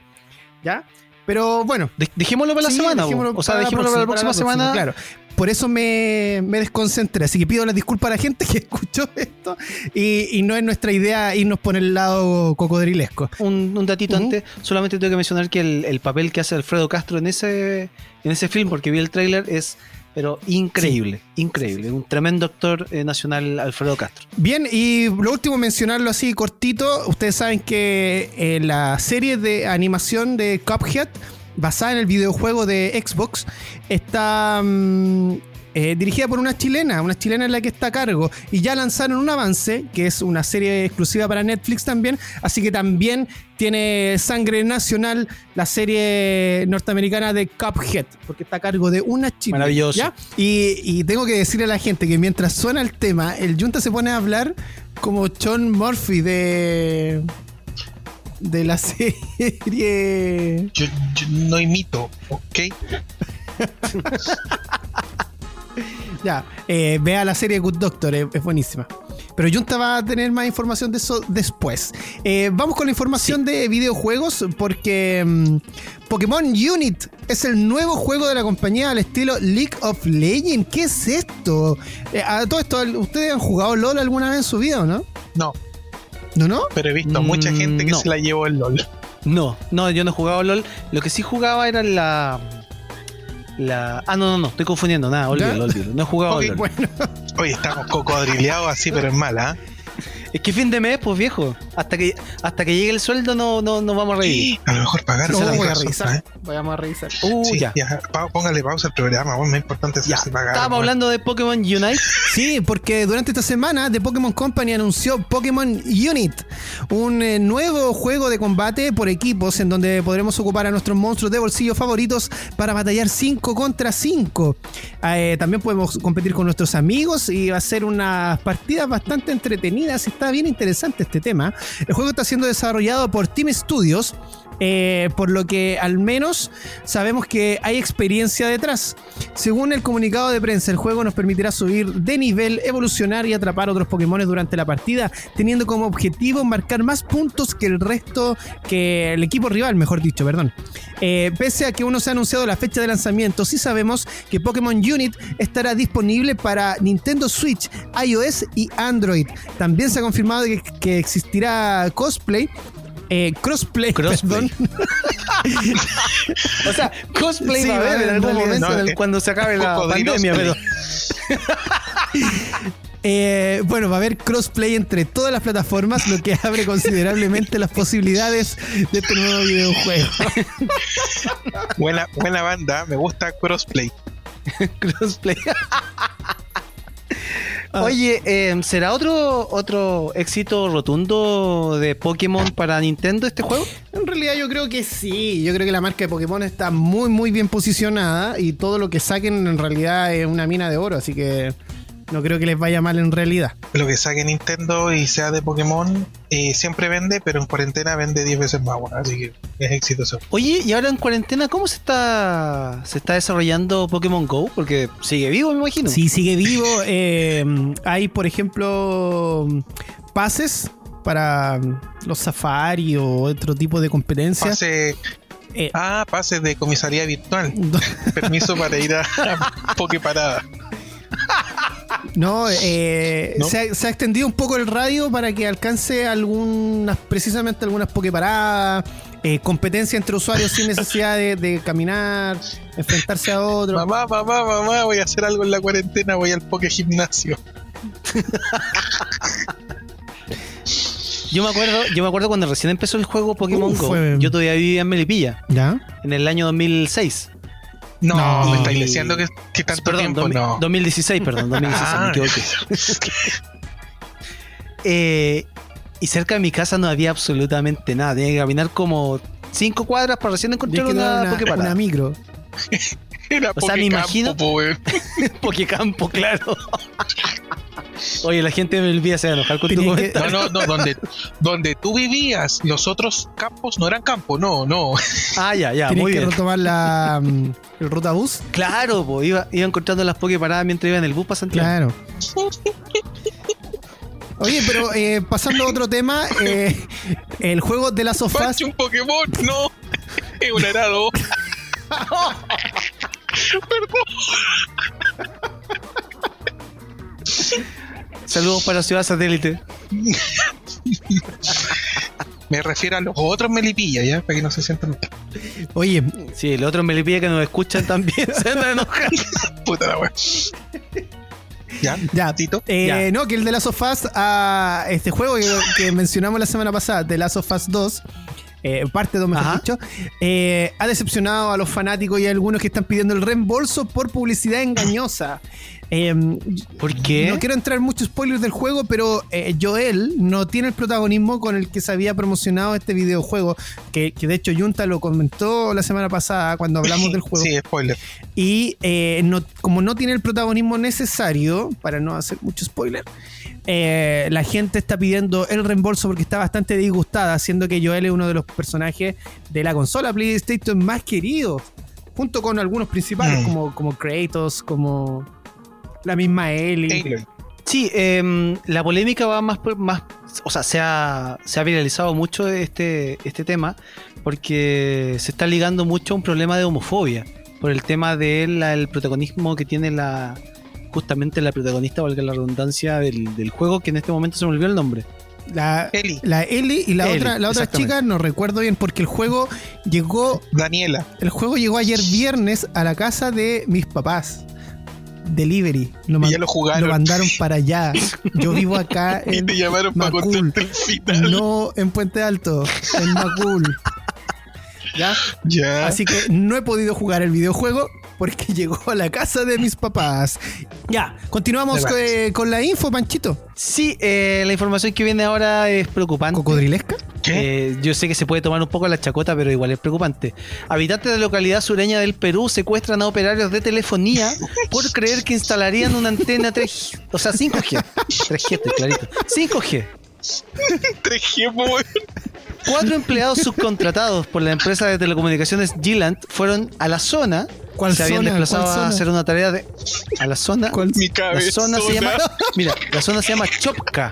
¿Ya? Pero bueno. De- dejémoslo para la sí, semana. dejémoslo o sea, para la dejémoslo para la próxima, semana. Claro. Por eso me, me desconcentré. Así que pido las disculpas a la gente que escuchó esto. Y, y no es nuestra idea irnos por el lado cocodrilesco. Un, un datito antes, solamente tengo que mencionar que el, el papel que hace Alfredo Castro en ese, en ese film, porque vi el tráiler, es pero increíble, increíble. Un tremendo actor eh, nacional, Alfredo Castro. Bien, y lo último, mencionarlo así cortito. Ustedes saben que eh, la serie de animación de Cuphead, basada en el videojuego de Xbox, está mm, eh, dirigida por una chilena, una chilena en la que está a cargo. Y ya lanzaron un avance, que es una serie exclusiva para Netflix también. Así que también tiene sangre nacional la serie norteamericana de Cuphead, porque está a cargo de una chilena. Maravilloso. ¿ya? Y, y tengo que decirle a la gente que mientras suena el tema, el Junta se pone a hablar como John Murphy de. De la serie. Yo, yo no imito, ¿ok? Ya, eh, vea la serie Good Doctor, es, es buenísima. Pero Junta va a tener más información de eso después. Eh, vamos con la información de videojuegos, porque mm, Pokémon Unit es el nuevo juego de la compañía al estilo League of Legends. ¿Qué es esto? Eh, a todo esto, ¿ustedes han jugado LOL alguna vez en su vida o no? No, ¿No, no? pero he visto mucha Mm, gente que no. se la llevó el LOL. No, no, yo no he jugado LOL. Lo que sí jugaba era la. La. Ah, no, no, no, estoy confundiendo, nada, olvídalo, olvídalo. No he jugado Ok, LOL. bueno. Oye, estamos cocodrileados así, pero es mala. ¿ah? Es que fin de mes, pues viejo. Hasta que hasta que llegue el sueldo no, no, no vamos a reír. A lo mejor pagaron. No, voy a revisar. ¿eh? Vamos a revisar. Uh, Sí, ya. póngale pausa al programa, bueno, es importante Ya, pagar. estábamos bueno. hablando de Pokémon Unite. Sí, porque durante esta semana The Pokémon Company anunció Pokémon Unit, un eh, nuevo juego de combate por equipos en donde podremos ocupar a nuestros monstruos de bolsillo favoritos para batallar 5 contra 5. también podemos competir con nuestros amigos y va a ser unas partidas bastante entretenidas y está bien interesante este tema. El juego está siendo desarrollado por Team Studios. Eh, por lo que al menos sabemos que hay experiencia detrás. Según el comunicado de prensa, el juego nos permitirá subir de nivel, evolucionar y atrapar otros Pokémon durante la partida, teniendo como objetivo marcar más puntos que el resto, que el equipo rival, mejor dicho, perdón. Eh, pese a que aún no se ha anunciado la fecha de lanzamiento, sí sabemos que Pokémon Unit estará disponible para Nintendo Switch, iOS y Android. También se ha confirmado que existirá cosplay. Eh, crossplay, Crossplay. perdón. O sea, cosplay Sí, va a haber en algún momento No, en el- cuando se acabe la pandemia, pero. Eh, bueno, va a haber crossplay entre todas las plataformas, lo que abre considerablemente las posibilidades de este nuevo videojuego. Buena, buena banda, me gusta crossplay. Crossplay. Ah. Oye, eh, ¿será otro, otro éxito rotundo de Pokémon para Nintendo este juego? En realidad yo creo que sí, yo creo que la marca de Pokémon está muy muy bien posicionada y todo lo que saquen en realidad es una mina de oro, así que no creo que les vaya mal en realidad. Lo que saque Nintendo y sea de Pokémon eh, siempre vende, pero en cuarentena vende 10 veces más, bueno, así que es exitoso. Oye, y ahora en cuarentena, ¿cómo se está, se está desarrollando Pokémon Go? Porque sigue vivo, me imagino. Sí, sigue vivo. eh, hay, por ejemplo, pases para los safari o otro tipo de competencias. Pase, Eh, ah, pase de comisaría virtual. Permiso para ir a, a Poképarada. No, eh, ¿No? Se, ha, se ha extendido un poco el radio para que alcance algunas, precisamente algunas pokeparadas, eh, competencia entre usuarios sin necesidad de, de caminar, enfrentarse a otro. Mamá, mamá, mamá, voy a hacer algo en la cuarentena, voy al Poké Gimnasio. Yo me acuerdo, yo me acuerdo cuando recién empezó el juego Pokémon Uh, Go. fue- Yo todavía vivía en Melipilla, ¿Ya? en el año 2006. No, No. me estáis diciendo que, que tanto Perdón, tiempo, no. 2016, perdón, 2016, Ah, me equivoqué. Eh, y cerca de mi casa no había absolutamente nada. Tenía que caminar como cinco cuadras para recién encontrar una, una, una micro. Era O sea, me imagino-. Pokecampo, claro. Oye, la gente me olvida se enojar con tu comentario. No, no, no, donde, donde tú vivías, los otros campos no eran campos, no, no. Ah, ya, ya, Tienes muy que bien. retomar la mm, el ruta bus. Claro, po, iba, iba encontrando las Poképaradas mientras iba en el bus para Santiago. Claro. Oye, pero eh, pasando a otro tema, eh, el juego de las sofás. Un Pokémon, no. Es un Saludos para Ciudad Satélite. Me refiero a los otros melipillas, ¿ya? Para que no se sientan Oye, Sí, los otros melipillas que nos escuchan también se van a enojar. puta la wea. ¿Ya? ya. Tito. eh, Ya. no, que el de las sofás a este juego que, que mencionamos la semana pasada, de Last of Us 2. Eh, parte 2, mejor dicho, eh, ha decepcionado a los fanáticos y a algunos que están pidiendo el reembolso por publicidad engañosa. Eh, ¿Por qué? No quiero entrar en muchos spoilers del juego, pero eh, Joel no tiene el protagonismo con el que se había promocionado este videojuego. Que, que de hecho Junta lo comentó la semana pasada cuando hablamos del juego. Sí, spoiler. Y eh, no- como no tiene el protagonismo necesario, para no hacer mucho spoiler, eh, la gente está pidiendo el reembolso porque está bastante disgustada, siendo que Joel es uno de los personajes de la consola PlayStation más queridos, junto con algunos principales Mm. como, como Kratos, como la misma Ellie. Taylor. Sí, em, la polémica va más, por- más o sea, se ha, se ha viralizado mucho este, este tema porque se está ligando mucho a un problema de homofobia por el tema del el protagonismo que tiene la justamente la protagonista, valga la redundancia, del, del juego, que en este momento se me olvidó el nombre. La, Eli, la Ellie y la otra, la otra chica no recuerdo bien porque el juego llegó Daniela. el juego llegó ayer viernes a la casa de mis papás. Delivery. Lo, Y man- ya lo jugaron. mandaron para allá. Yo vivo acá Y en te llamaron para Macul. contarte el final. no en Puente Alto, en Macul. ¿Ya? Ya. Así que no he podido jugar el videojuego porque llegó a la casa de mis papás. Ya, continuamos eh, con la info, Panchito. Sí, eh, la información que viene ahora es preocupante. ¿Cocodrilesca? ¿Qué? Eh, yo sé que se puede tomar un poco la chacota, pero igual es preocupante. Habitantes de la localidad sureña del Perú secuestran a operarios de telefonía por creer que instalarían una antena 3, o sea, 5G. 3G, estoy clarito. 5G. 3G, po, weón. Cuatro empleados subcontratados por la empresa de telecomunicaciones Gilant fueron a la zona. ¿Cuál se habían zona? desplazado ¿Cuál a zona? hacer una tarea de. A la zona. ¿Cuál- Mi La cabeza. zona se llama. Mira, la zona se llama Chopca.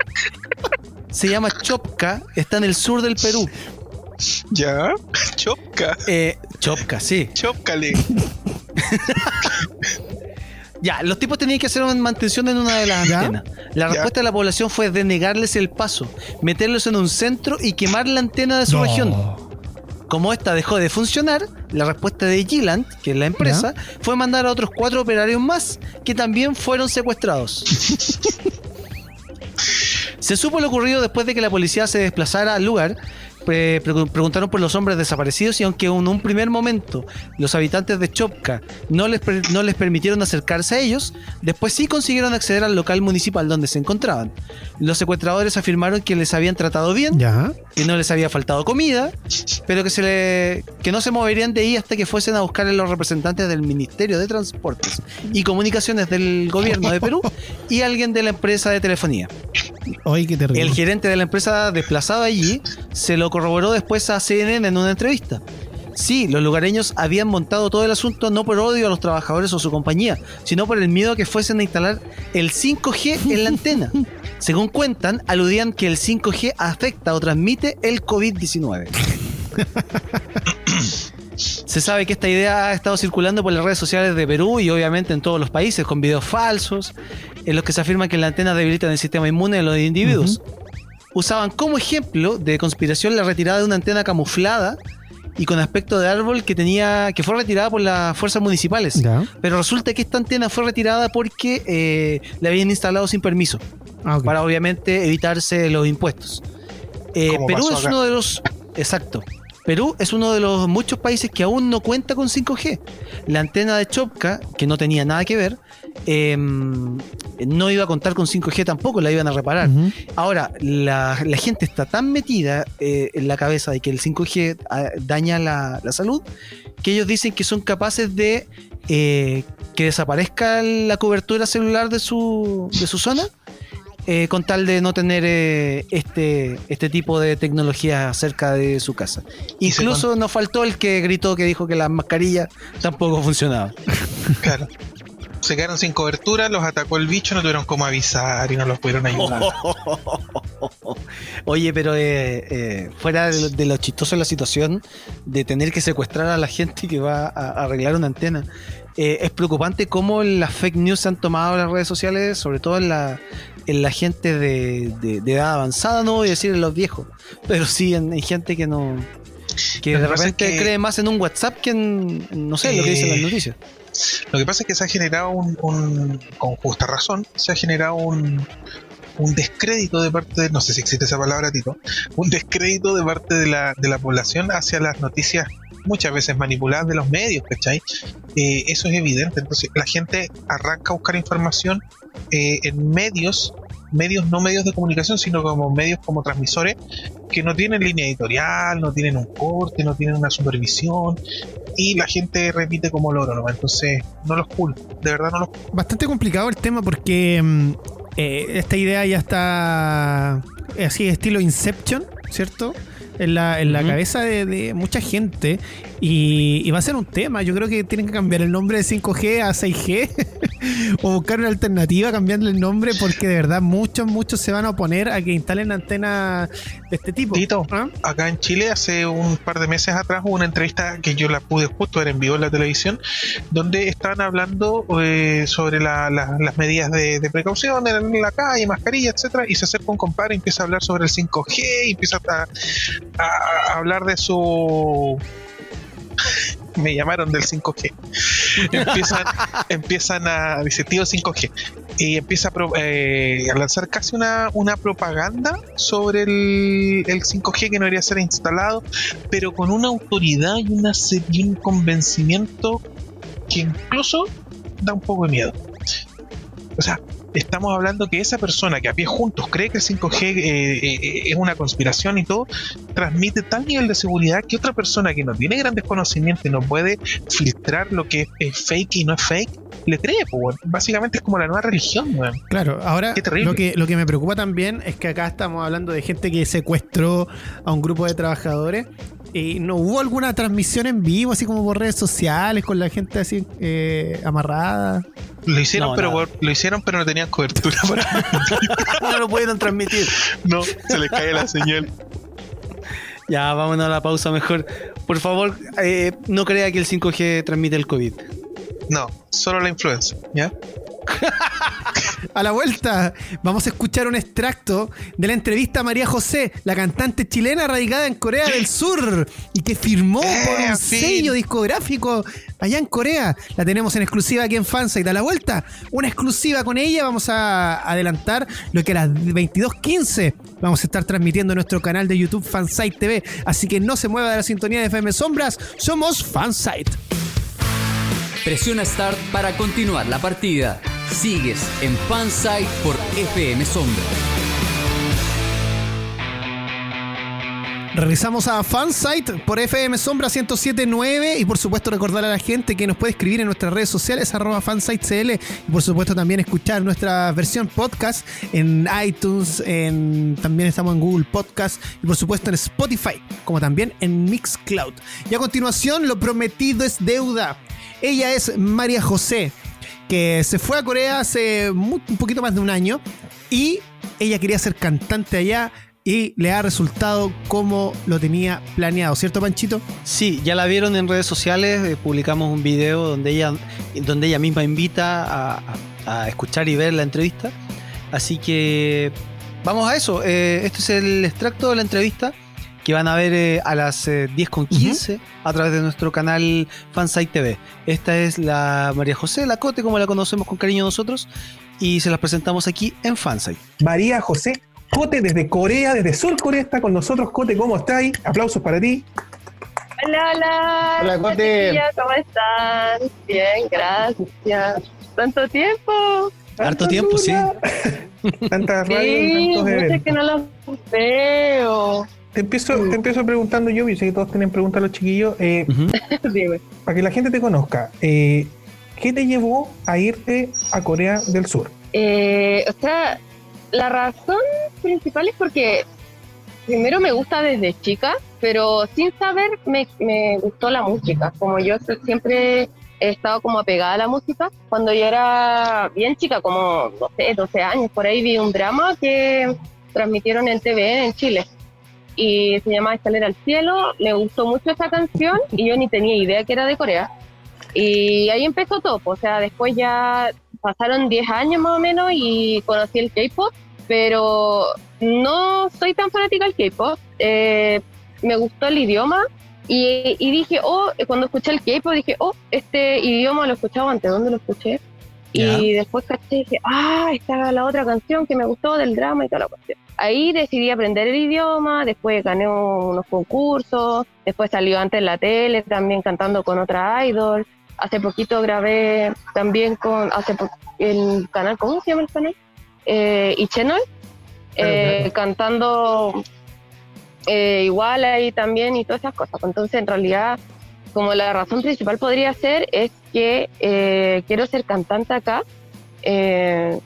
Se llama Chopca, está en el sur del Perú. Ya. Chopca. Eh, Chopca, sí. Chopcale. Ya, los tipos tenían que hacer una mantención en una de las ¿Ya? antenas. La Ya. respuesta de la población fue denegarles el paso, meterlos en un centro y quemar la antena de su No. región. Como esta dejó de funcionar, la respuesta de Gilant, que es la empresa, fue mandar a otros cuatro operarios más que también fueron secuestrados. Se supo lo ocurrido después de que la policía se desplazara al lugar. Pre- pre- preguntaron por los hombres desaparecidos y aunque en un primer momento los habitantes de Chopca no les, no les permitieron acercarse a ellos, después sí consiguieron acceder al local municipal donde se encontraban. Los secuestradores afirmaron que les habían tratado bien, Ya. que no les había faltado comida, pero que, se le, que no se moverían de ahí hasta que fuesen a buscar a los representantes del Ministerio de Transportes y Comunicaciones del gobierno de Perú y alguien de la empresa de telefonía. Qué terrible. El gerente de la empresa desplazado allí se lo corroboró después a CNN en una entrevista. Sí, los lugareños habían montado todo el asunto no por odio a los trabajadores o su compañía, sino por el miedo a que fuesen a instalar el 5G en la antena. Según cuentan, aludían que el 5G afecta o transmite el COVID-19. Se sabe que esta idea ha estado circulando por las redes sociales de Perú y obviamente en todos los países con videos falsos en los que se afirma que las antenas debilitan el sistema inmune de los individuos. Usaban como ejemplo de conspiración la retirada de una antena camuflada y con aspecto de árbol que tenía que fue retirada por las fuerzas municipales. Ya. Pero resulta que esta antena fue retirada porque eh, la habían instalado sin permiso Ah, para obviamente evitarse los impuestos. Eh, Perú es acá. uno de los. Exacto. Perú es uno de los muchos países que aún no cuenta con 5G. La antena de Chopca, que no tenía nada que ver, eh, no iba a contar con 5G tampoco, la iban a reparar. Ahora, la, la gente está tan metida eh, en la cabeza de que el 5G ah, daña la, la salud, que ellos dicen que son capaces de eh, que desaparezca la cobertura celular de su, de su zona, eh, con tal de no tener eh, este, este tipo de tecnología cerca de su casa. Incluso nos faltó el que gritó que dijo que las mascarillas tampoco funcionaban. Claro. Se quedaron sin cobertura, los atacó el bicho, no tuvieron cómo avisar y no los pudieron ayudar. Oye, pero eh, eh, fuera de lo, de lo chistoso de la situación de tener que secuestrar a la gente que va a, a arreglar una antena, eh, es preocupante cómo las fake news se han tomado las redes sociales, sobre todo en la, en la gente de, de- de edad avanzada, no voy a decir en los viejos, pero sí en, en gente que no. Que de repente que- cree más en un WhatsApp que en, en, no sé, lo que dicen las Eh, noticias. Lo que pasa es que se ha generado un, un- con justa razón, se ha generado un, un descrédito de parte de, no sé si existe esa palabra, Tito, un descrédito de parte de la, de la población hacia las noticias muchas veces manipuladas de los medios, ¿cachai? Eh, eso es evidente, entonces la gente arranca a buscar información eh, en medios, medios no medios de comunicación, sino como medios como transmisores que no tienen línea editorial, no tienen un corte, no tienen una supervisión y la gente repite como loro, ¿no? Entonces, no los culpo, de verdad no los culpo. Bastante complicado el tema porque mm, eh, esta idea ya está eh, así, estilo Inception, ¿cierto? En la, en la cabeza de, de mucha gente y, y va a ser un tema. Yo creo que tienen que cambiar el nombre de 5G a 6G o buscar una alternativa cambiando el nombre porque de verdad muchos, muchos se van a oponer a que instalen antenas de este tipo. Tito. ¿Ah? Acá en Chile, hace un par de meses atrás, hubo una entrevista que yo la pude justo ver en vivo en la televisión, donde estaban hablando eh, sobre la- la- las medidas de, de precaución en la calle, mascarilla, etcétera, y se acerca un compadre y empieza a hablar sobre el 5G y empieza a, a- a hablar de su me llamaron del 5G. Empiezan, empiezan a. Dice tío 5G. Y empieza a, pro- eh, a lanzar casi una, una propaganda sobre el, el 5G que no debería ser instalado, pero con una autoridad y, una, y un convencimiento que incluso da un poco de miedo. O sea, estamos hablando que esa persona que a pie juntos cree que el 5G eh, eh, es una conspiración y todo, transmite tal nivel de seguridad que otra persona que no tiene grandes conocimientos y no puede filtrar lo que es fake y no es fake, le cree, pues. Básicamente es como la nueva religión, weón. Claro, ahora Qué terrible. lo que, lo que me preocupa también es que acá estamos hablando de gente que secuestró a un grupo de trabajadores y no hubo alguna transmisión en vivo, así como por redes sociales, con la gente así eh, amarrada. Lo hicieron, No, pero nada. lo hicieron, pero no tenían cobertura para. No lo pudieron transmitir. no, se les cae la señal. Ya, vámonos a la pausa mejor. Por favor, eh, no crea que el 5G transmite el COVID. No, solo la influencia, ¿ya? A la vuelta, vamos a escuchar un extracto de la entrevista a María José, la cantante chilena radicada en Corea del Sur y que firmó Eh, por un fin. sello discográfico allá en Corea. La tenemos en exclusiva aquí en Fansite. A la vuelta, una exclusiva con ella. Vamos a adelantar lo que a las 22.15 vamos a estar transmitiendo en nuestro canal de YouTube Fansite TV. Así que no se mueva de la sintonía de FM Sombras. Somos Fansite. Presiona Start para continuar la partida. Sigues en Fansite por FM Sombra. Regresamos a Fansite por FM Sombra 1079 y por supuesto recordar a la gente que nos puede escribir en nuestras redes sociales arroba fansitecl y por supuesto también escuchar nuestra versión podcast en iTunes, en, también estamos en Google Podcast y por supuesto en Spotify, como también en Mixcloud. Y a continuación, lo prometido es deuda. Ella es María José, que se fue a Corea hace un poquito más de un año y ella quería ser cantante allá y le ha resultado como lo tenía planeado, ¿cierto Panchito? Sí, ya la vieron en redes sociales, eh, publicamos un video donde ella, donde ella misma invita a, a- a escuchar y ver la entrevista. Así que vamos a eso. Eh, este es el extracto de la entrevista que van a ver eh, a las eh, 10.15 a través de nuestro canal Fansite TV. Esta es la María José Lacote, como la conocemos con cariño nosotros, y se las presentamos aquí en Fansite. María José, Cote desde Corea, desde Sur Corea está con nosotros. Cote, ¿cómo estáis? Aplausos para ti. Hola, hola. Hola, Cote. ¿Cómo están? Bien, gracias. ¿Tanto tiempo? Harto tiempo, sí. Tantas radios, Sí, tantos eventos. que no los veo. Te empiezo, te empiezo preguntando yo, y sé que todos tienen preguntas los chiquillos, eh, para que la gente te conozca. eh, ¿Qué te llevó a irte a Corea del Sur? Eh, o sea, la razón principal es porque primero me gusta desde chica, pero sin saber me, me gustó la música. Como yo siempre he estado como apegada a la música, cuando yo era bien chica, como, no sé, 12 años, por ahí vi un drama que transmitieron en TV en Chile. Y se llama Escalera al Cielo, me gustó mucho esa canción y yo ni tenía idea que era de Corea. Y ahí empezó todo, o sea, después ya pasaron 10 años más o menos y conocí el K-pop, pero no soy tan fanática del K-pop. Eh, me gustó el idioma y, y dije, oh, cuando escuché el K-pop dije, oh, este idioma lo escuchaba antes, ¿dónde lo escuché? Y después caché y dije, ah, esta era la otra canción que me gustó del drama y toda la cuestión. Ahí decidí aprender el idioma, después gané unos concursos, después salió antes en la tele también cantando con otra idol. Hace poquito grabé también con, hace el canal, ¿cómo se llama el canal? Eh, y Channel, Claro, eh, cantando eh, igual ahí también y todas esas cosas. Entonces, en realidad, como la razón principal podría ser es que eh, quiero ser cantante acá. Eh,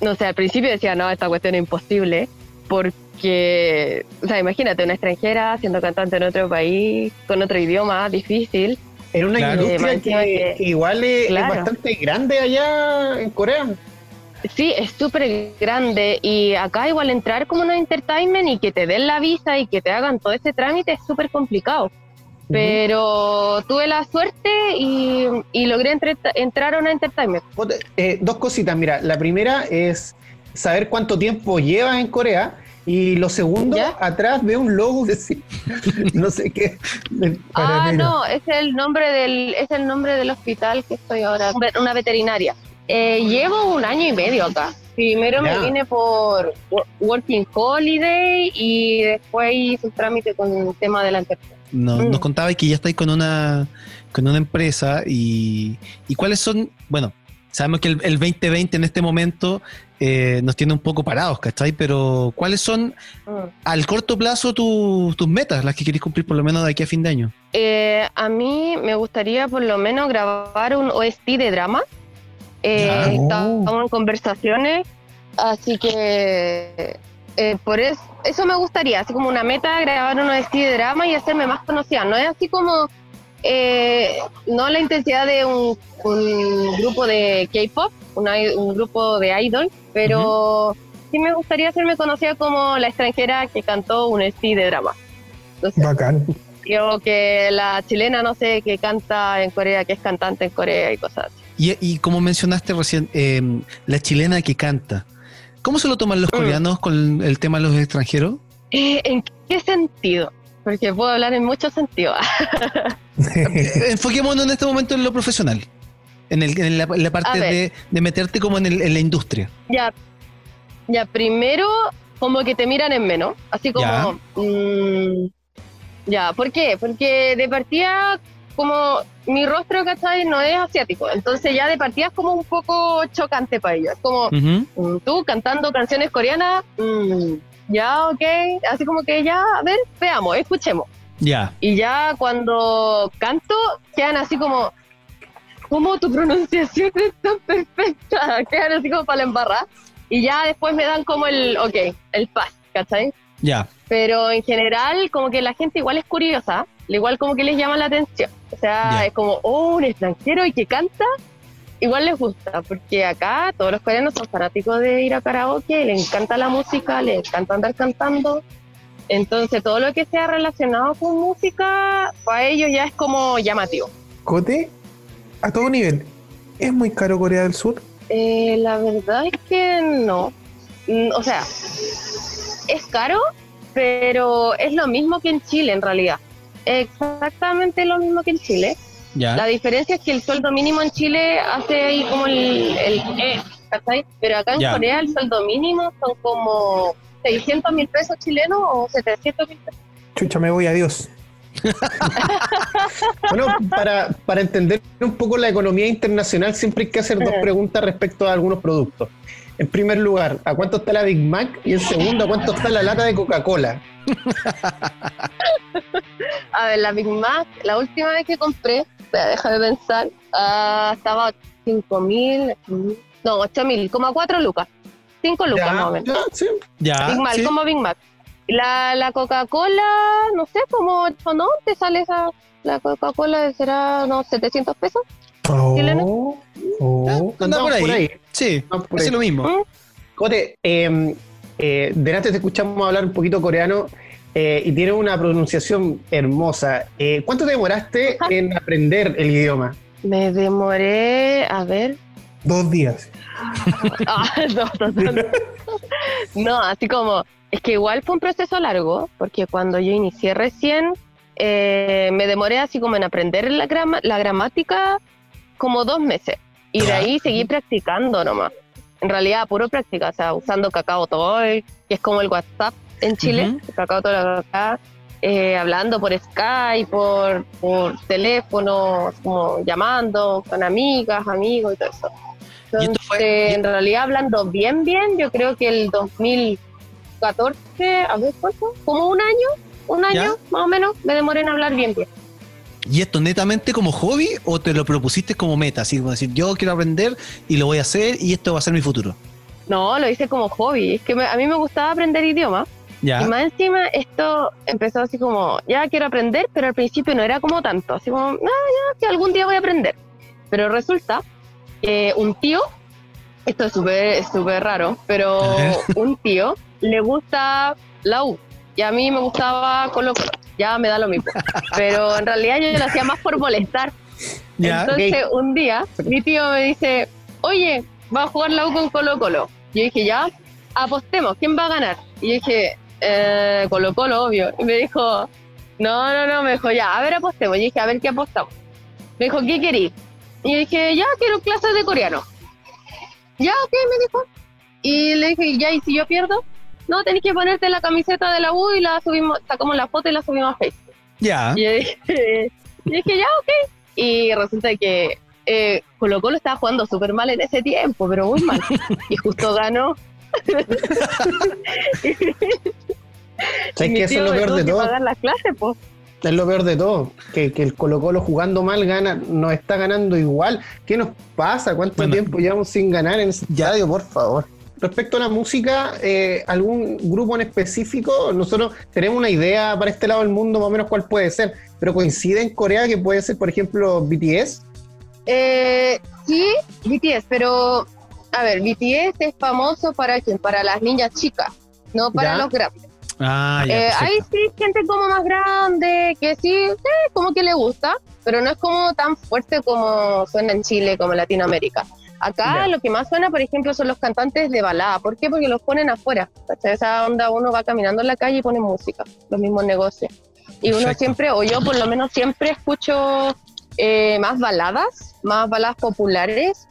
no sé, al principio decía, no, esta cuestión es imposible, porque, o sea, imagínate, una extranjera siendo cantante en otro país, con otro idioma, difícil. En una Claro. industria que, igual es, bastante grande allá en Corea. Sí, es súper grande y acá igual entrar como una entertainment y que te den la visa y que te hagan todo ese trámite es súper complicado. Pero tuve la suerte y, y logré entre- entrar a una entertainment. Eh, dos cositas, mira, la primera es saber cuánto tiempo llevas en Corea y lo segundo, ¿Ya? atrás veo un logo que sí, no sé qué. de- Ah, no, es el nombre del es el nombre del hospital que estoy ahora, una veterinaria. Eh, llevo un año y medio acá. Primero Ya. me vine por wo- Working Holiday y después hice un trámite con el tema de la entertainment. No- Mm. Nos contaba que ya estáis con una, con una empresa y, y cuáles son, bueno, sabemos que el, el 2020 en este momento eh, nos tiene un poco parados, ¿cachai? Pero ¿cuáles son Mm. al corto plazo tu- tus metas, las que queréis cumplir por lo menos de aquí a fin de año? Eh, a mí me gustaría por lo menos grabar un OST de drama. Eh. Estamos en conversaciones, así que eh, por eso, eso me gustaría, así como una meta, grabar un OST de drama y hacerme más conocida. No es así como, eh, no la intensidad de un, un grupo de K-pop, un grupo de idol, pero sí me gustaría hacerme conocida como la extranjera que cantó un OST de drama. Entonces, Bacán. Creo que la chilena, no sé, que canta en Corea, que es cantante en Corea y cosas así. Y, y como mencionaste recién, eh, la chilena que canta, ¿cómo se lo toman los coreanos con el tema de los extranjeros? Eh, ¿En qué sentido? Porque puedo hablar en muchos sentidos. Enfoquémonos en este momento en lo profesional, en, el- en la, parte de, de meterte como en, el- en la industria. ya, ya, primero, como que te miran en menos. Así como, Ya. mm, ya, ¿por qué? Porque de partida, como mi rostro, ¿cachai? No es asiático. Entonces ya de partida es como un poco chocante para ellos. Es como, Ujú. Mm, tú cantando canciones coreanas, mm, ya, ok, así como que ya, a ver, veamos, escuchemos. Ya, Y ya cuando canto, quedan así como, ¿cómo tu pronunciación es tan perfecta? Quedan así como para la embarra. Y ya después me dan como el, ok, el pass, ¿cachai? ya. Pero en general, como que la gente igual es curiosa, igual como que les llama la atención. O sea, es como, oh, un extranjero y que canta, igual les gusta, porque acá todos los coreanos son fanáticos de ir a karaoke, les encanta la música, les encanta andar cantando. Entonces, todo lo que sea relacionado con música, para ellos ya es como llamativo. Cote, a todo nivel, ¿es muy caro Corea del Sur? Eh, la verdad es que no. Mm, O sea, es caro, pero es lo mismo que en Chile en realidad. Exactamente lo mismo que en Chile. Ya. La diferencia es que el sueldo mínimo en Chile hace ahí como el, el eh, ¿cachai? Pero acá en Ya. Corea el sueldo mínimo son como 600 mil pesos chilenos o 700 mil pesos. Chucha, me voy, adiós. Bueno, para, para entender un poco la economía internacional, siempre hay que hacer dos Eh. preguntas respecto a algunos productos. En primer lugar, ¿a cuánto está la Big Mac? Y en segundo, ¿a cuánto está la lata de Coca-Cola? A ver, la Big Mac, la última vez que compré, espera, déjame pensar, ah, estaba 5 mil, no, 8 mil, como a 4 lucas. 5 lucas Ya, más o menos. ya, sí. Ya. Big Mac, sí. como Big Mac. La, la Coca-Cola, no sé, como, ¿no? ¿Te sale esa? La Coca-Cola será, no, 700 pesos. Oh, oh. Anda por por ahí. Sí, por es ahí. lo mismo. ¿Mm? Cote, eh, eh, delante te escuchamos hablar un poquito coreano eh, y tiene una pronunciación hermosa. Eh, ¿Cuánto te demoraste Ajá. en aprender el idioma? Me demoré, a ver, Dos días. Ah, no, no, no. No, así como, es que igual fue un proceso largo, porque cuando yo inicié recién, eh, me demoré así como en aprender la, grama- la gramática como dos meses. Y de ahí seguí practicando nomás. En realidad, puro práctica, o sea, usando Cacao Toy, que es como el WhatsApp en Chile, Ujú. Cacao Toy acá, eh, hablando por Skype, por, por teléfono, como llamando con amigas, amigos y todo eso. ¿Y esto fue- Entonces, en realidad, hablando bien, bien, yo creo que el 2014, a ver cuánto, como un año, un año ¿Ya? más o menos, me demoré en hablar bien, bien. ¿Y esto netamente como hobby o te lo propusiste como meta? Así como decir, yo quiero aprender y lo voy a hacer y esto va a ser mi futuro. No, lo hice como hobby. Es que me- a mí me gustaba aprender idiomas. Ya. Y más encima, esto empezó así como, ya quiero aprender, pero al principio no era como tanto. Así como, ah, ya, que algún día voy a aprender. Pero resulta que un tío, esto es súper es súper raro, pero un tío le gusta la U. Y a mí me gustaba Colo Colo. Ya me da lo mismo. Pero en realidad yo lo hacía más por molestar. Ya. Entonces, un día, mi tío me dice, oye, va a jugar la U con Colo Colo. Yo dije, ya, apostemos, ¿quién va a ganar? Y yo dije, eh, Colo Colo, obvio. Y me dijo, no, no, no, me dijo, ya, a ver, apostemos. Y dije, a ver, ¿qué apostamos? Me dijo, ¿qué querís? Y yo dije, ya, quiero clases de coreano. Ya, ok, me dijo. Y le dije, ya, ¿y si yo pierdo? No, tenés que ponerte la camiseta de la U y la subimos, sacamos la foto y la subimos a Facebook. Ya. Y dije, y dije, ya, ok. Y resulta que eh, Colo Colo estaba jugando súper mal en ese tiempo, pero muy mal. Y justo ganó. ¿Sabes que eso es lo peor de todo? pagar las clases, pues. Es lo peor de todo, que, que el Colo Colo jugando mal gana, nos está ganando igual. ¿Qué nos pasa? ¿Cuánto Bueno. tiempo llevamos sin ganar en ese estadio, por favor? Respecto a la música, eh, ¿algún grupo en específico? Nosotros tenemos una idea para este lado del mundo, más o menos cuál puede ser, pero coincide en Corea que puede ser, por ejemplo, BTS. Eh, sí, BTS, pero a ver, BTS es famoso para quién? Para las niñas chicas, no para Ya. los grandes. Ah, ya. Eh, hay perfecto. sí gente como más grande, que sí, sí, como que le gusta, pero no es como tan fuerte como suena en Chile, como en Latinoamérica. Acá lo que más suena, por ejemplo, son los cantantes de balada. ¿Por qué? Porque los ponen afuera. ¿cachai? Esa onda, uno va caminando en la calle y pone música, los mismos negocios. Y uno siempre, o yo por lo menos siempre escucho eh, más baladas, más baladas populares,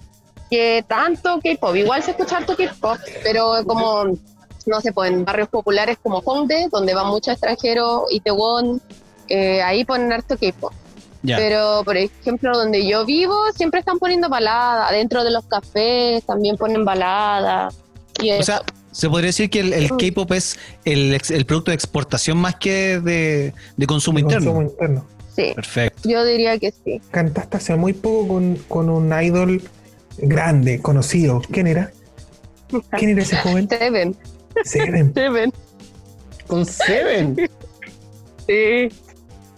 que tanto K-pop. Igual se escucha harto K-pop, pero como, no sé, pues en barrios populares como Hongdae, donde van muchos extranjeros, Itaewon, eh, ahí ponen harto K-pop. Pero, por ejemplo, donde yo vivo, siempre están poniendo baladas. Dentro de los cafés también ponen baladas. Y O eso. sea, se podría decir que el, el Mm. K-pop es el, ex- el producto de exportación más que de, de consumo interno. Consumo interno. sí, Perfecto. yo diría que sí. Cantaste hace muy poco con, con un idol grande, conocido. ¿Quién era? ¿Quién era ese joven? Seven, Seven. Seven. Con Seven. Sí.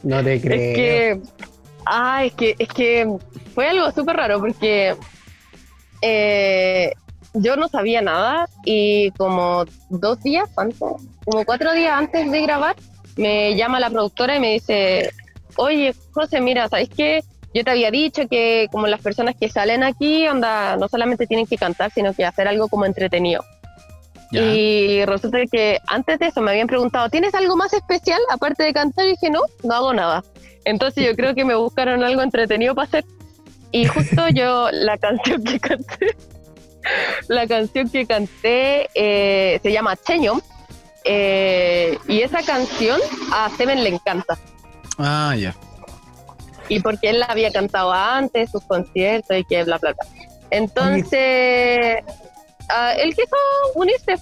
No te Es creo. que, ah, es que, es que fue algo súper raro porque eh, yo no sabía nada y como dos días antes, como cuatro días antes de grabar, me llama la productora y me dice, oye, José, mira, ¿sabes qué? Yo te había dicho que como las personas que salen aquí, onda, no solamente tienen que cantar, sino que hacer algo como entretenido. Ya. Y resulta que antes de eso me habían preguntado, ¿tienes algo más especial aparte de cantar? Y dije, no, no hago nada. Entonces yo creo que me buscaron algo entretenido para hacer. Y justo yo, la canción que canté, la canción que canté eh, se llama Cheño, Eh, y esa canción a Seven le encanta. Ah, ya. Y porque él la había cantado antes, sus conciertos y que bla, bla, bla. Entonces, ah, él quiso unirse.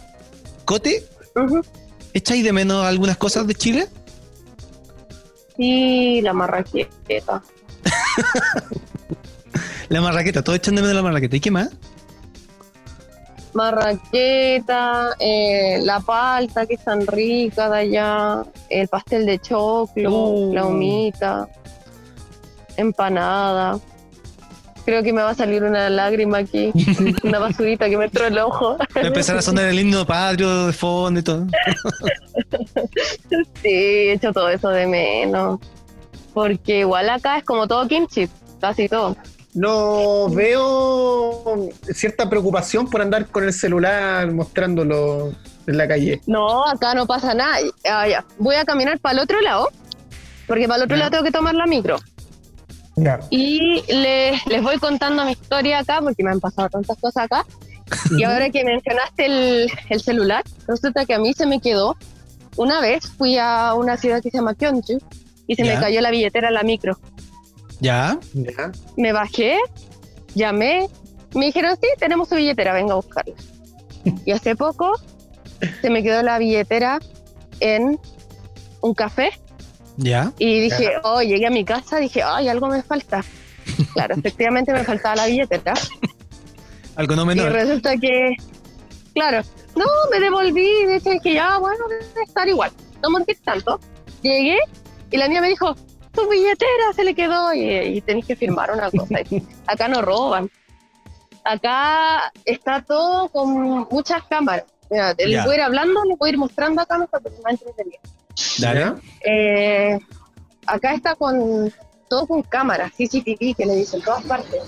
Cote, Ujú. ¿echáis de menos algunas cosas de Chile? Sí, la marraqueta. La marraqueta, todos echan de menos la marraqueta. ¿Y qué más? Marraqueta, eh, la palta que es tan rica de allá, el pastel de choclo, Oh. la humita, empanada. Creo que me va a salir una lágrima aquí, una basurita que me entró el ojo. Va a empezar a sonar el himno patrio de fondo y todo. Sí, he hecho todo eso de menos. Porque igual acá es como todo kimchi, casi todo. No veo cierta preocupación por andar con el celular mostrándolo en la calle. No, acá no pasa nada. Ah, ya. Voy a caminar para el otro lado, porque para el otro lado tengo que tomar la micro. Ya. Y les, les voy contando mi historia acá, porque me han pasado tantas cosas acá. Y ahora que mencionaste el, el celular, resulta que a mí se me quedó. Una vez fui a una ciudad que se llama Kyonju y se me cayó la billetera en la micro. ¿Ya? Ya. Me bajé, llamé, me dijeron, sí, tenemos su billetera, venga a buscarla. Y hace poco se me quedó la billetera en un café ¿Ya? y dije, oh, llegué a mi casa, dije, ay, algo me falta. Claro, efectivamente me faltaba la billetera. Algo no Y menor. resulta que, claro, no, me devolví, dije que ya, bueno, debe estar igual, no monté tanto. Llegué y la mía me dijo, tu billetera se le quedó y, y tenés que firmar una cosa. Y Acá no roban. Acá está todo con muchas cámaras. Mira, les voy a ir hablando, les voy a ir mostrando acá nuestra persona entretenida. Dale. Eh, acá está con todo con cámaras, CCTV, que le dicen en todas partes.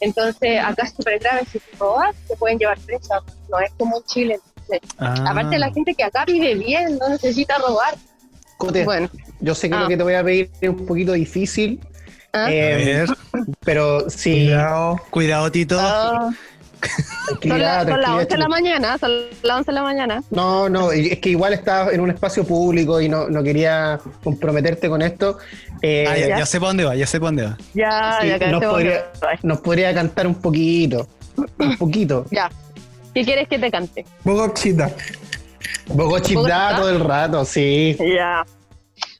Entonces, acá es súper grave. Si te robas, te pueden llevar presa. No es como en Chile. Ah. Aparte, la gente que acá vive bien, no necesita robar. Cote, Bueno, yo sé que Ah. lo que te voy a pedir es un poquito difícil, ¿ah? A eh, ver, pero sí, Cuidado. cuidado, Tito. Ah, son, tranquilidad, la- son las tranquilidad, 11 de la mañana, son las 11 de la mañana. No, no, es que igual estaba en un espacio público y no, no quería comprometerte con esto. Eh, Ah, ya, ya. ya sé para dónde va, ya sé para dónde va. Ya, Sí, ya nos podría- nos podría cantar un poquito, un poquito. Ya. ¿Qué quieres que te cante? Bogochita ¿Bogotá? todo el rato, sí. 야.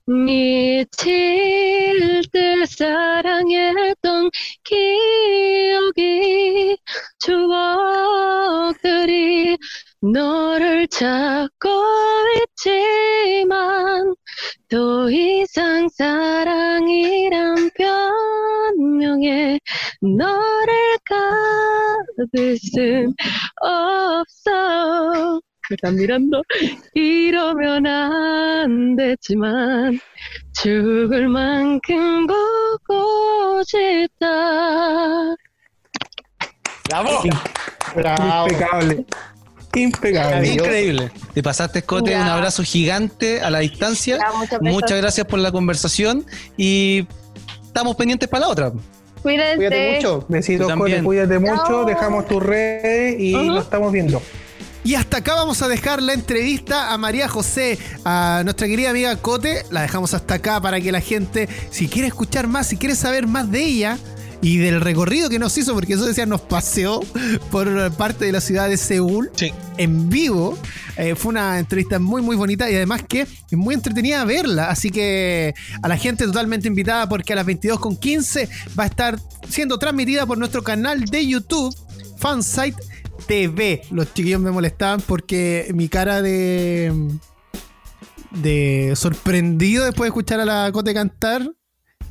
미칠 듯 사랑했던 기억이 추억들이 너를 찾고 있지만 더 이상 사랑이란 변명에 너를 가둘 순 없어 están mirando 이러면 안 되지만 죽을 만큼 보고 싶다 ¡Bravo! Bravo. Impecable. Impecable. Increíble. Te pasaste, Cote, Ya. un abrazo gigante a la distancia. Ya, muchas Muchas gracias. gracias por la conversación y estamos pendientes para la otra. cuídense Cuídate mucho. Besitos, Tú también. Cote, cuídate mucho. Chao. Dejamos tus redes y Ujú. nos estamos viendo. Y hasta acá vamos a dejar la entrevista a María José, a nuestra querida amiga Cote. La dejamos hasta acá para que la gente, si quiere escuchar más, si quiere saber más de ella y del recorrido que nos hizo, porque eso decía, nos paseó por parte de la ciudad de Seúl Sí. en vivo. Eh, fue una entrevista muy, muy bonita y además que es muy entretenida verla. Así que a la gente totalmente invitada porque a las 22.15 va a estar siendo transmitida por nuestro canal de YouTube, Fansite TV. Los chiquillos me molestaban porque mi cara de. de sorprendido después de escuchar a la Cote cantar.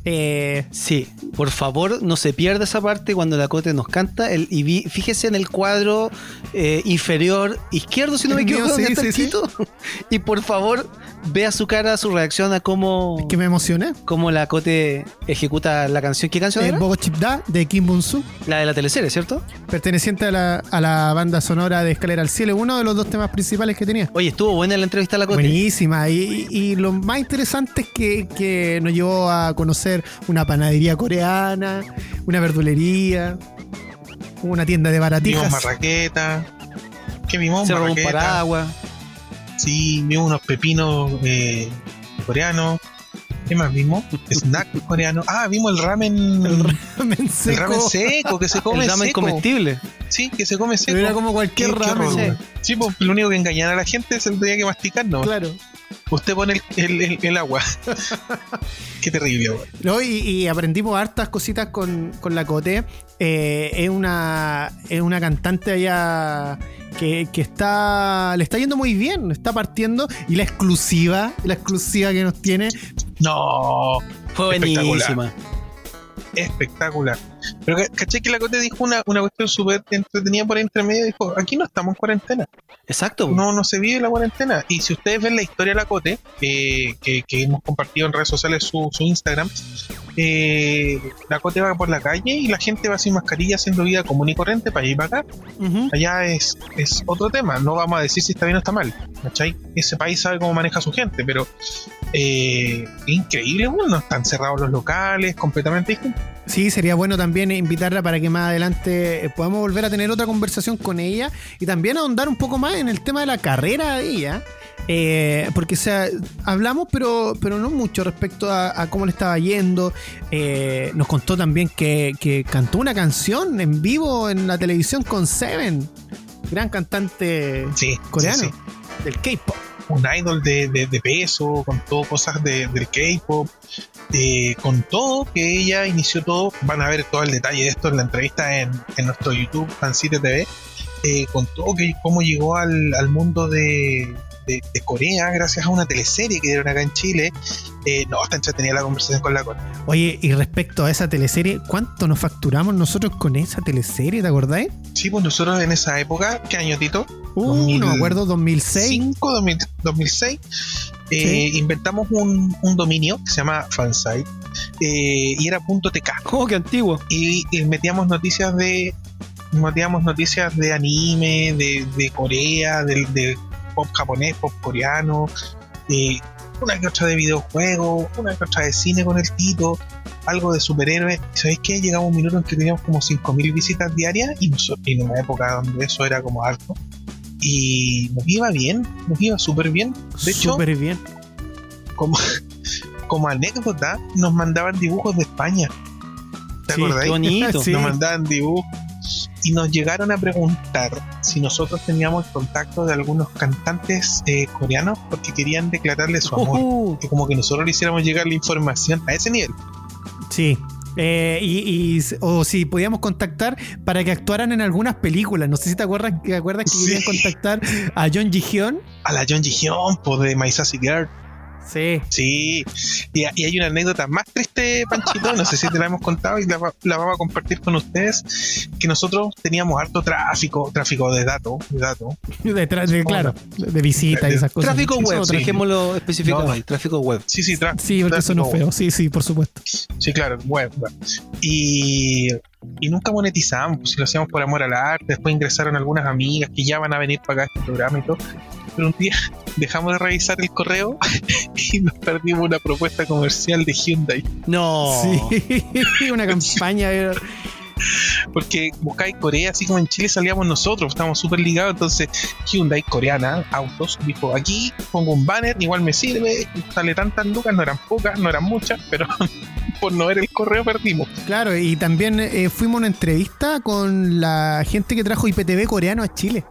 eh, Sí, por favor, no se pierda esa parte cuando la Cote nos canta. El, y vi- fíjese en el cuadro eh, inferior izquierdo, si no me mío, equivoco, donde sí. Y por favor, vea su cara, su reacción a cómo, que me emocioné. cómo la Cote ejecuta la canción. ¿Qué canción El era? Bogo Chip Da de Kim Bun-soo, La de la teleserie, ¿cierto? perteneciente a la, a la banda sonora de Escalera al Cielo, uno de los dos temas principales que tenía. Oye, estuvo buena la entrevista a la Cote. Buenísima. Y, y- y lo más interesante es que, que nos llevó a conocer una panadería coreana, una verdulería, una tienda de Vimos baratijas. marraqueta. ¿Qué vimos? Se robó un Marraqueta. paraguas. Sí, vimos unos pepinos eh, coreanos. ¿Qué más vimos? Snack coreano. Ah, vimos el ramen. El ramen el seco. ramen seco que se come el ramen seco. comestible. Sí, que se come seco. Pero era como cualquier ramen. Sí, pues lo único que engañan a la gente es el día que masticar, ¿no? Claro. Usted pone el, el- el- el agua. Qué terrible, güey. No, y, y aprendimos hartas cositas con, con la Cote. Eh, es una es una cantante allá que, que está le está yendo muy bien, está partiendo y la exclusiva, la exclusiva que nos tiene, No, Fue Espectacular. buenísima. espectacular. Pero ca- caché que la Cote dijo una, una cuestión súper entretenida por entre medio. Dijo: aquí no estamos en cuarentena. Exacto. No, no se vive la cuarentena. Y si ustedes ven la historia de la Cote, eh, que, que hemos compartido en redes sociales su, su Instagram, eh, la Cote va por la calle y la gente va sin mascarilla haciendo vida común y corriente para ir para acá. Allá es, es otro tema. No vamos a decir si está bien o está mal. ¿cachai? Ese país sabe cómo maneja a su gente, pero eh, increíble, bueno, no están cerrados los locales, completamente distinto. Sí, sería bueno también invitarla para que más adelante eh, podamos volver a tener otra conversación con ella y también ahondar un poco más en el tema de la carrera de ella. Eh, porque o sea, hablamos, pero, pero no mucho respecto a, a cómo le estaba yendo. Eh, nos contó también que, que cantó una canción en vivo en la televisión con Seven, gran cantante Sí, coreano sí, sí. del K-pop. un idol de, de- de peso, con todo cosas de- del K-pop, eh, con todo que ella inició todo. Van a ver todo el detalle de esto en la entrevista en, en nuestro YouTube, Fancite TV, eh, con todo que cómo llegó al, al mundo de, de- de Corea gracias a una teleserie que dieron acá en Chile. Eh, no, está entretenida la conversación con la Corea. Oye, y respecto a esa teleserie, ¿cuánto nos facturamos nosotros con esa teleserie? ¿Te acordáis? Sí, pues nosotros en esa época, ¿qué año, Tito? Uh, no me acuerdo, 2006. 2005, 2000 2006, eh, inventamos un, un dominio que se llama Fansite eh, y era .tk ¿Cómo que antiguo? y, y metíamos noticias de metíamos noticias de anime, de, de Corea, de, de pop japonés, pop coreano, eh, una que otra de videojuegos, una que otra de cine con el Tito, algo de superhéroes. ¿Y ¿Sabéis qué? Llegaba un minuto en que teníamos como 5.000 visitas diarias y en una época donde eso era como alto. Y nos iba bien, nos iba súper bien. De hecho, Súper bien. como, como anécdota, nos mandaban dibujos de España. ¿Te Sí, acordáis? Bonito. Sí. Nos mandaban dibujos y nos llegaron a preguntar si nosotros teníamos el contacto de algunos cantantes eh, coreanos porque querían declararle su amor. Uh, Que como que nosotros le hiciéramos llegar la información a ese nivel. Sí. Eh, y, y- o si podíamos contactar para que actuaran en algunas películas. No sé si te acuerdas, te acuerdas que Sí. querían contactar a John Hyun. A la John Hyun, pues de My Sassy Girl. Sí. Sí. Y, y hay una anécdota más triste, Panchito. No sé si te la hemos contado y la, va- la vamos a compartir con ustedes. Que nosotros teníamos harto tráfico, tráfico de datos, de datos. De, claro, de de visita y esas cosas. tráfico web, sí. dejémoslo especificado No. ahí, tráfico web. Sí, sí, tra- Sí, porque eso no es tráfico. feo. Sí, sí, por supuesto. Sí, claro, web. Y, y nunca monetizamos, pues si lo hacíamos por amor al arte. Después ingresaron algunas amigas que ya van a venir para acá a este programa y todo. Pero un día dejamos de revisar el correo y nos perdimos una propuesta comercial de Hyundai. No. Sí, una campaña. eh, Porque buscáis Corea, así como en Chile salíamos nosotros, estamos súper ligados. Entonces, Hyundai coreana, autos, dijo: aquí pongo un banner, igual me sirve. Sale tantas lucas, no eran pocas, no eran muchas, pero por no ver el correo perdimos. Claro, y también eh, fuimos a una entrevista con la gente que trajo IPTV coreano a Chile.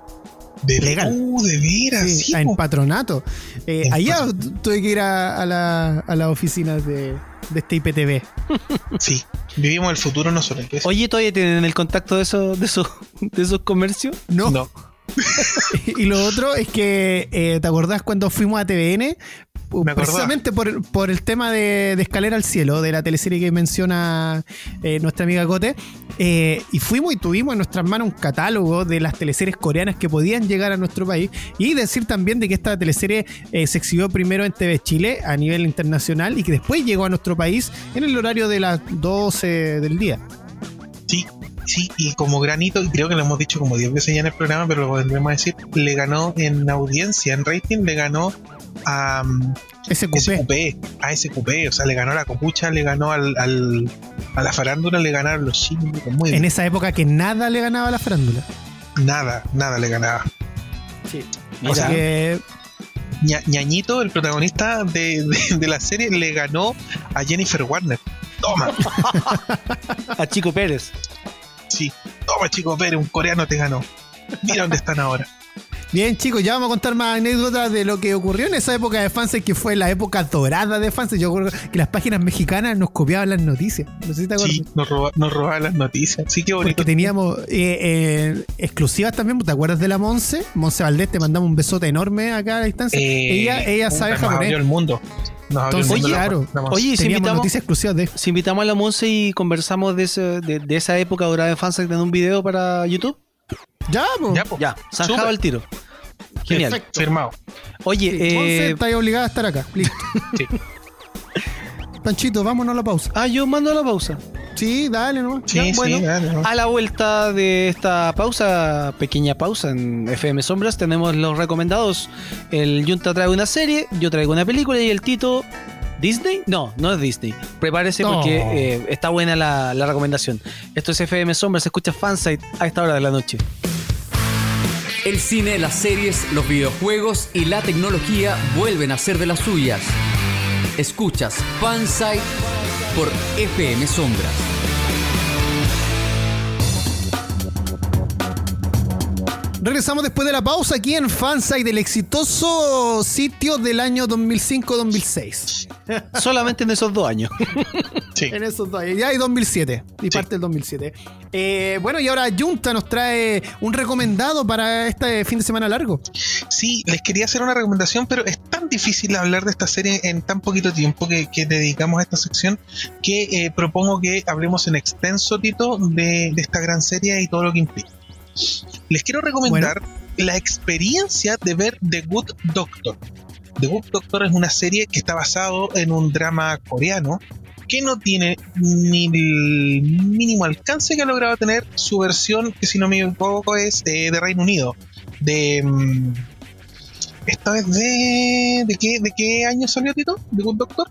De, Legal. Uh, de veras, Sí, sí, en patronato. Eh, En allá patronato. tuve que ir a, a la, a las oficinas de, de este IPTV. Sí, vivimos el futuro nosotros. Oye, ¿todavía tienen el contacto de esos, de esos, de esos comercios? No. No, y lo otro es que, eh, ¿te acordás cuando fuimos a TVN? Precisamente por, por el tema de, de Escalera al Cielo, de la teleserie que menciona eh, nuestra amiga Cote. Eh, y fuimos y tuvimos en nuestras manos un catálogo de las teleseries coreanas que podían llegar a nuestro país. Y decir también de que esta teleserie eh, se exhibió primero en TV Chile a nivel internacional y que después llegó a nuestro país en el horario de las 12 del día. sí, sí, y como granito, y creo que lo hemos dicho como 10 veces ya en el programa, pero lo volvemos a decir, le ganó en audiencia, en rating, le ganó a Ese cupé. SQP, a SQP, o sea, le ganó a la copucha, le ganó al, al- a la farándula, le ganaron los chinos, muy En esa época que nada le ganaba a la farándula. Nada, nada le ganaba. Así Mira. que Ña- ñañito, el protagonista de, de- de la serie, le ganó a Jennifer Warner. Toma, A Chico Pérez. sí, toma chico Pérez, un coreano te ganó. Mira dónde están ahora. Bien, chicos, ya vamos a contar más anécdotas de lo que ocurrió en esa época de Fansite, que fue la época dorada de Fansite. Yo recuerdo que las páginas mexicanas nos copiaban las noticias. No sé si te acuerdas. Sí, nos, roba, nos robaban las noticias. Sí, qué bonito. Porque teníamos eh, eh, exclusivas también, ¿te acuerdas de la Monse? Monse Valdés, te mandamos un besote enorme acá a la distancia. Eh, ella ella sabe nos japonés. el mundo. Entonces, el mundo la- claro. la- la- Oye, si invitamos, noticias exclusivas de si invitamos a la Monse y conversamos de, ese- de, de esa época dorada de Fansite en un video para YouTube. Ya, po. Ya, po. Ya, zanjado al tiro. Genial. Perfecto. Firmado. Oye, Sí, eh, está ahí obligada a estar acá. Listo. Sí. Panchito, vámonos a la pausa. ah, yo mando la pausa. Sí, dale nomás. Sí, Ya, sí, bueno. dale, no. A la vuelta de esta pausa, pequeña pausa en FM Sombras, tenemos los recomendados. El Junta trae una serie, yo traigo una película y el Tito. ¿Disney? No, no es Disney. Prepárese No. porque eh, está buena la, la recomendación. Esto es FM Sombras, se escucha Fansite a esta hora de la noche. El cine, las series, los videojuegos y la tecnología vuelven a ser de las suyas. Escuchas Fansite por FM Sombras. Regresamos después de la pausa aquí en Fansite, del exitoso sitio del año 2005-2006. Solamente en esos dos años. Sí. En esos dos años. Ya hay 2007 y parte del 2007. Eh, bueno, y ahora Junta nos trae un recomendado para este fin de semana largo. Sí, les quería hacer una recomendación, pero es tan difícil hablar de esta serie en tan poquito tiempo que, que dedicamos a esta sección que eh, propongo que hablemos en extenso, Tito, de, de esta gran serie y todo lo que implica. Les quiero recomendar la experiencia de ver The Good Doctor. The Good Doctor es una serie que está basado en un drama coreano que no tiene ni el mínimo alcance que ha logrado tener su versión, que si no me equivoco es de Reino Unido. De. mm, esta vez de. ¿De qué, ¿De qué año salió Tito? ¿De Good Doctor?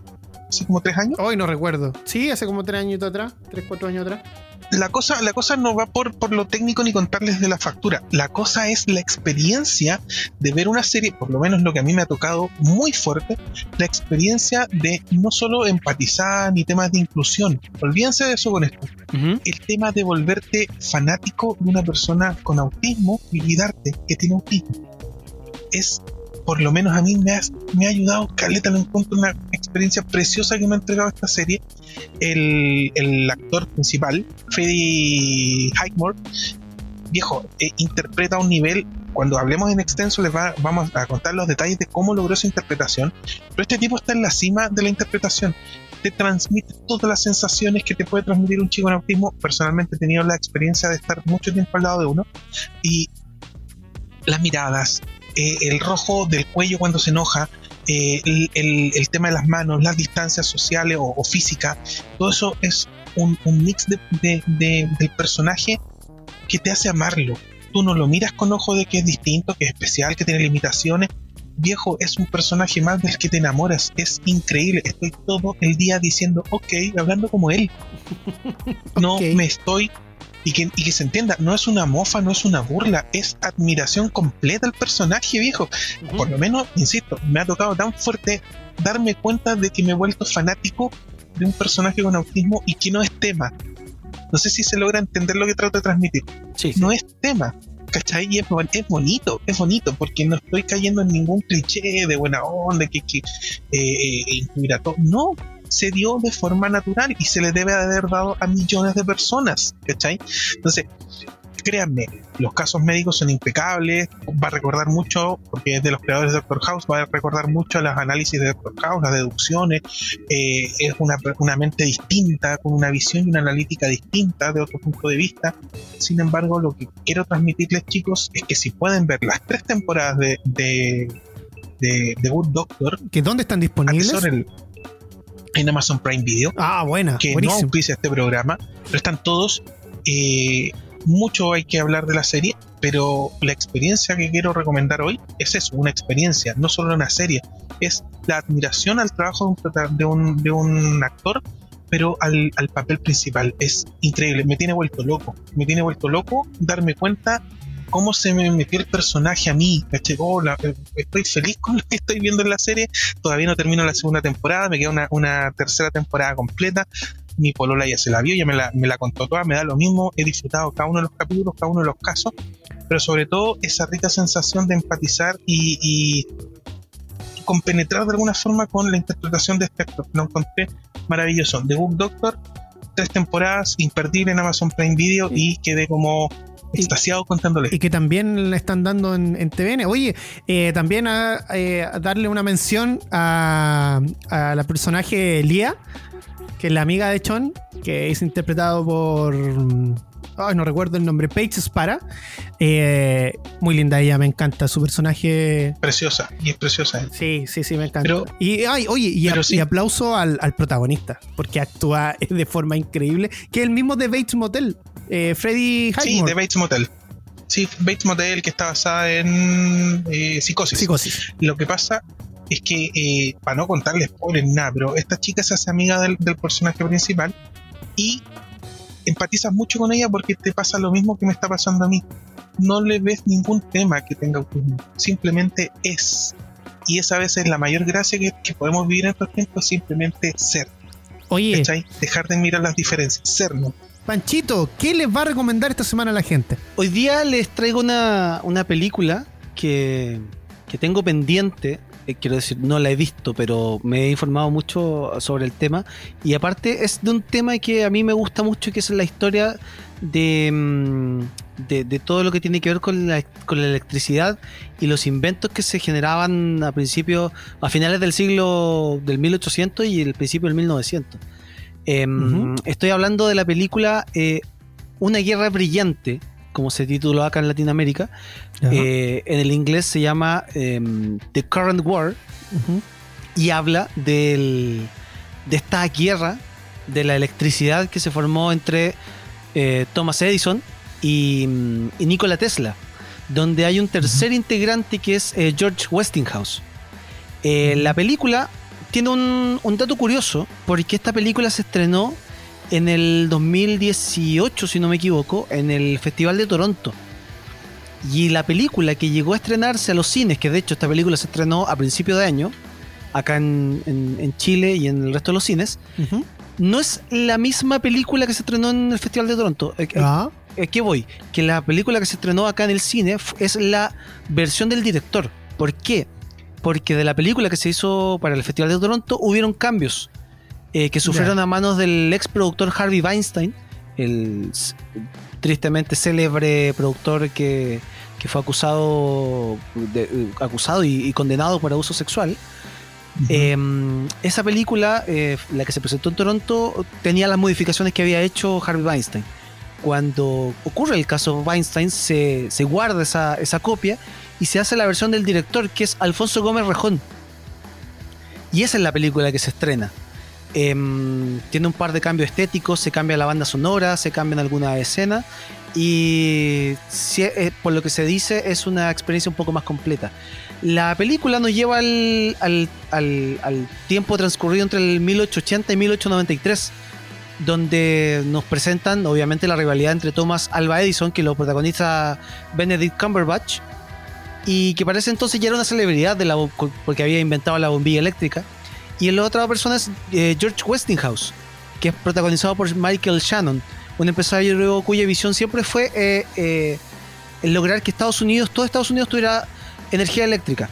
Hace como tres años. Hoy no recuerdo. Sí, hace como tres años atrás, tres, cuatro años atrás. La cosa, la cosa no va por, por lo técnico ni contarles de la factura. La cosa es la experiencia de ver una serie, por lo menos lo que a mí me ha tocado muy fuerte, la experiencia de no solo empatizar ni temas de inclusión. Olvídense de eso con esto. Ujú. el tema de volverte fanático de una persona con autismo y olvidarte que tiene autismo. Es, por lo menos a mí me ha, me ha ayudado, Caleta, lo encuentro una experiencia preciosa que me ha entregado esta serie. El, el actor principal, Freddie Highmore, viejo, eh, interpreta a un nivel, cuando hablemos en extenso les va- vamos a contar los detalles de cómo logró esa interpretación, pero este tipo está en la cima de la interpretación te transmite todas las sensaciones que te puede transmitir un chico en autismo. Personalmente he tenido la experiencia de estar mucho tiempo al lado de uno y las miradas, eh, el rojo del cuello cuando se enoja, eh, el, el- el tema de las manos, las distancias sociales o, o físicas, todo eso es un, un mix de- de- de- del personaje que te hace amarlo. Tú no lo miras con ojo de que es distinto, que es especial, que tiene limitaciones. Viejo, es un personaje más del que te enamoras. Es increíble. Estoy todo el día diciendo, ok, hablando como él. No me estoy. Y que, y que se entienda, no es una mofa, no es una burla, es admiración completa al personaje, viejo. Por lo menos, insisto, me ha tocado tan fuerte darme cuenta de que me he vuelto fanático de un personaje con autismo y que no es tema. No sé si se logra entender lo que trato de transmitir. Sí, sí. No es tema. ¿Cachai? Y es bonito, es bonito, porque no estoy cayendo en ningún cliché de buena onda, que, que eh, eh, incluir a todo. No, se dio de forma natural y se le debe haber dado a millones de personas, ¿cachai? Entonces, créanme, los casos médicos son impecables, va a recordar mucho, porque es de los creadores de Doctor House, va a recordar mucho los análisis de Doctor House, las deducciones, eh, es una, una mente distinta, con una visión y una analítica distinta de otro punto de vista. Sin embargo, lo que quiero transmitirles, chicos, es que si pueden ver las tres temporadas de, de, de, de Good Doctor, ¿Que ¿Dónde están disponibles? atesoren en Amazon Prime Video, Ah, buena. que no buenísimo. auspicia este programa, pero están todos. eh, mucho hay que hablar de la serie, pero la experiencia que quiero recomendar hoy es eso, una experiencia, no solo una serie, es la admiración al trabajo de un, prota- de un, de un actor, pero al, al papel principal. Es increíble, me tiene vuelto loco, me tiene vuelto loco darme cuenta cómo se me metió el personaje a mí. ¿cachai? Oh, la- eh, estoy feliz con lo que estoy viendo en la serie. Todavía no termino la segunda temporada, me queda una, una tercera temporada completa. Mi polola ya se la vio, ya me la, me la contó toda, me da lo mismo. He disfrutado cada uno de los capítulos, cada uno de los casos, pero sobre todo esa rica sensación de empatizar y, y compenetrar de alguna forma con la interpretación de este actor. Lo encontré maravilloso. The Book Doctor, tres temporadas, imperdible en Amazon Prime Video y quedé como extasiado contándole. Y que también le están dando en, en TVN. Oye, eh, también a, eh, a darle una mención a, a la personaje Lia, que es la amiga de Chon, que es interpretado por. Ay, no recuerdo el nombre, Paige Spara. Eh, muy linda ella, me encanta. Su personaje. Preciosa, y es preciosa. ¿eh? Sí, sí, sí, me encanta. Pero- y, ay, oye, y, pero a- sí. y aplauso al, al protagonista, porque actúa de forma increíble, que es el mismo de Bates Motel, eh, Freddy Sí, Highmore. de Bates Motel. Sí, Bates Motel que está basada en eh, psicosis. Psicosis. Lo que pasa es que, eh, para no contarles ni nada, pero esta chica se hace amiga del, del personaje principal y empatizas mucho con ella porque te pasa lo mismo que me está pasando a mí. No le ves ningún tema que tenga autismo, simplemente es. Y esa vez es la mayor gracia que, que podemos vivir en estos tiempos, simplemente ser. Oye, ¿cachai? Dejar de mirar las diferencias, ser, ¿no? Panchito, ¿qué les va a recomendar esta semana a la gente? Hoy día les traigo una, una película que, que tengo pendiente. Eh, quiero decir, no la he visto, pero me he informado mucho sobre el tema. Y aparte es de un tema que a mí me gusta mucho, que es la historia de, mm, de, de todo lo que tiene que ver con la, con la electricidad y los inventos que se generaban a principios, a finales del siglo del 1800 y el principio del 1900. Em. Estoy hablando de la película eh, Una guerra brillante, como se tituló acá en Latinoamérica. Eh, en el inglés se llama em, The Current War y habla del, de esta guerra de la electricidad que se formó entre eh, Thomas Edison y, mm, y Nikola Tesla, donde hay un tercer integrante que es eh, George Westinghouse. La película tiene un, un dato curioso, porque esta película se estrenó en el 2018, si no me equivoco, en el Festival de Toronto. Y la película que llegó a estrenarse a los cines, que de hecho esta película se estrenó a principio de año, acá en, en- en Chile y en el resto de los cines, no es la misma película que se estrenó en el Festival de Toronto. Eh, eh, Ah, ¿A qué voy? Que la película que se estrenó acá en el cine es la versión del director. ¿Por qué? Porque de la película que se hizo para el Festival de Toronto hubieron cambios eh, que sufrieron a manos del ex productor Harvey Weinstein, el tristemente célebre productor que, que fue acusado, de- acusado y, y condenado por abuso sexual. Eh, esa película, eh, la que se presentó en Toronto, tenía las modificaciones que había hecho Harvey Weinstein. Cuando ocurre el caso Weinstein, se, se guarda esa, esa copia y se hace la versión del director, que es Alfonso Gómez Rejón. Y esa es la película que se estrena. Em, tiene un par de cambios estéticos, se cambia la banda sonora, se cambian algunas escenas y eh, por lo que se dice es una experiencia un poco más completa. La película nos lleva al, tiempo transcurrido entre el 1880 y 1893, donde nos presentan obviamente la rivalidad entre Thomas Alva Edison, que lo protagoniza Benedict Cumberbatch, y que parece entonces ya era una celebridad de la, porque había inventado la bombilla eléctrica. Y la otra persona es eh, George Westinghouse, que es protagonizado por Michael Shannon, un empresario cuya visión siempre fue eh, eh, lograr que Estados Unidos, todo Estados Unidos tuviera energía eléctrica.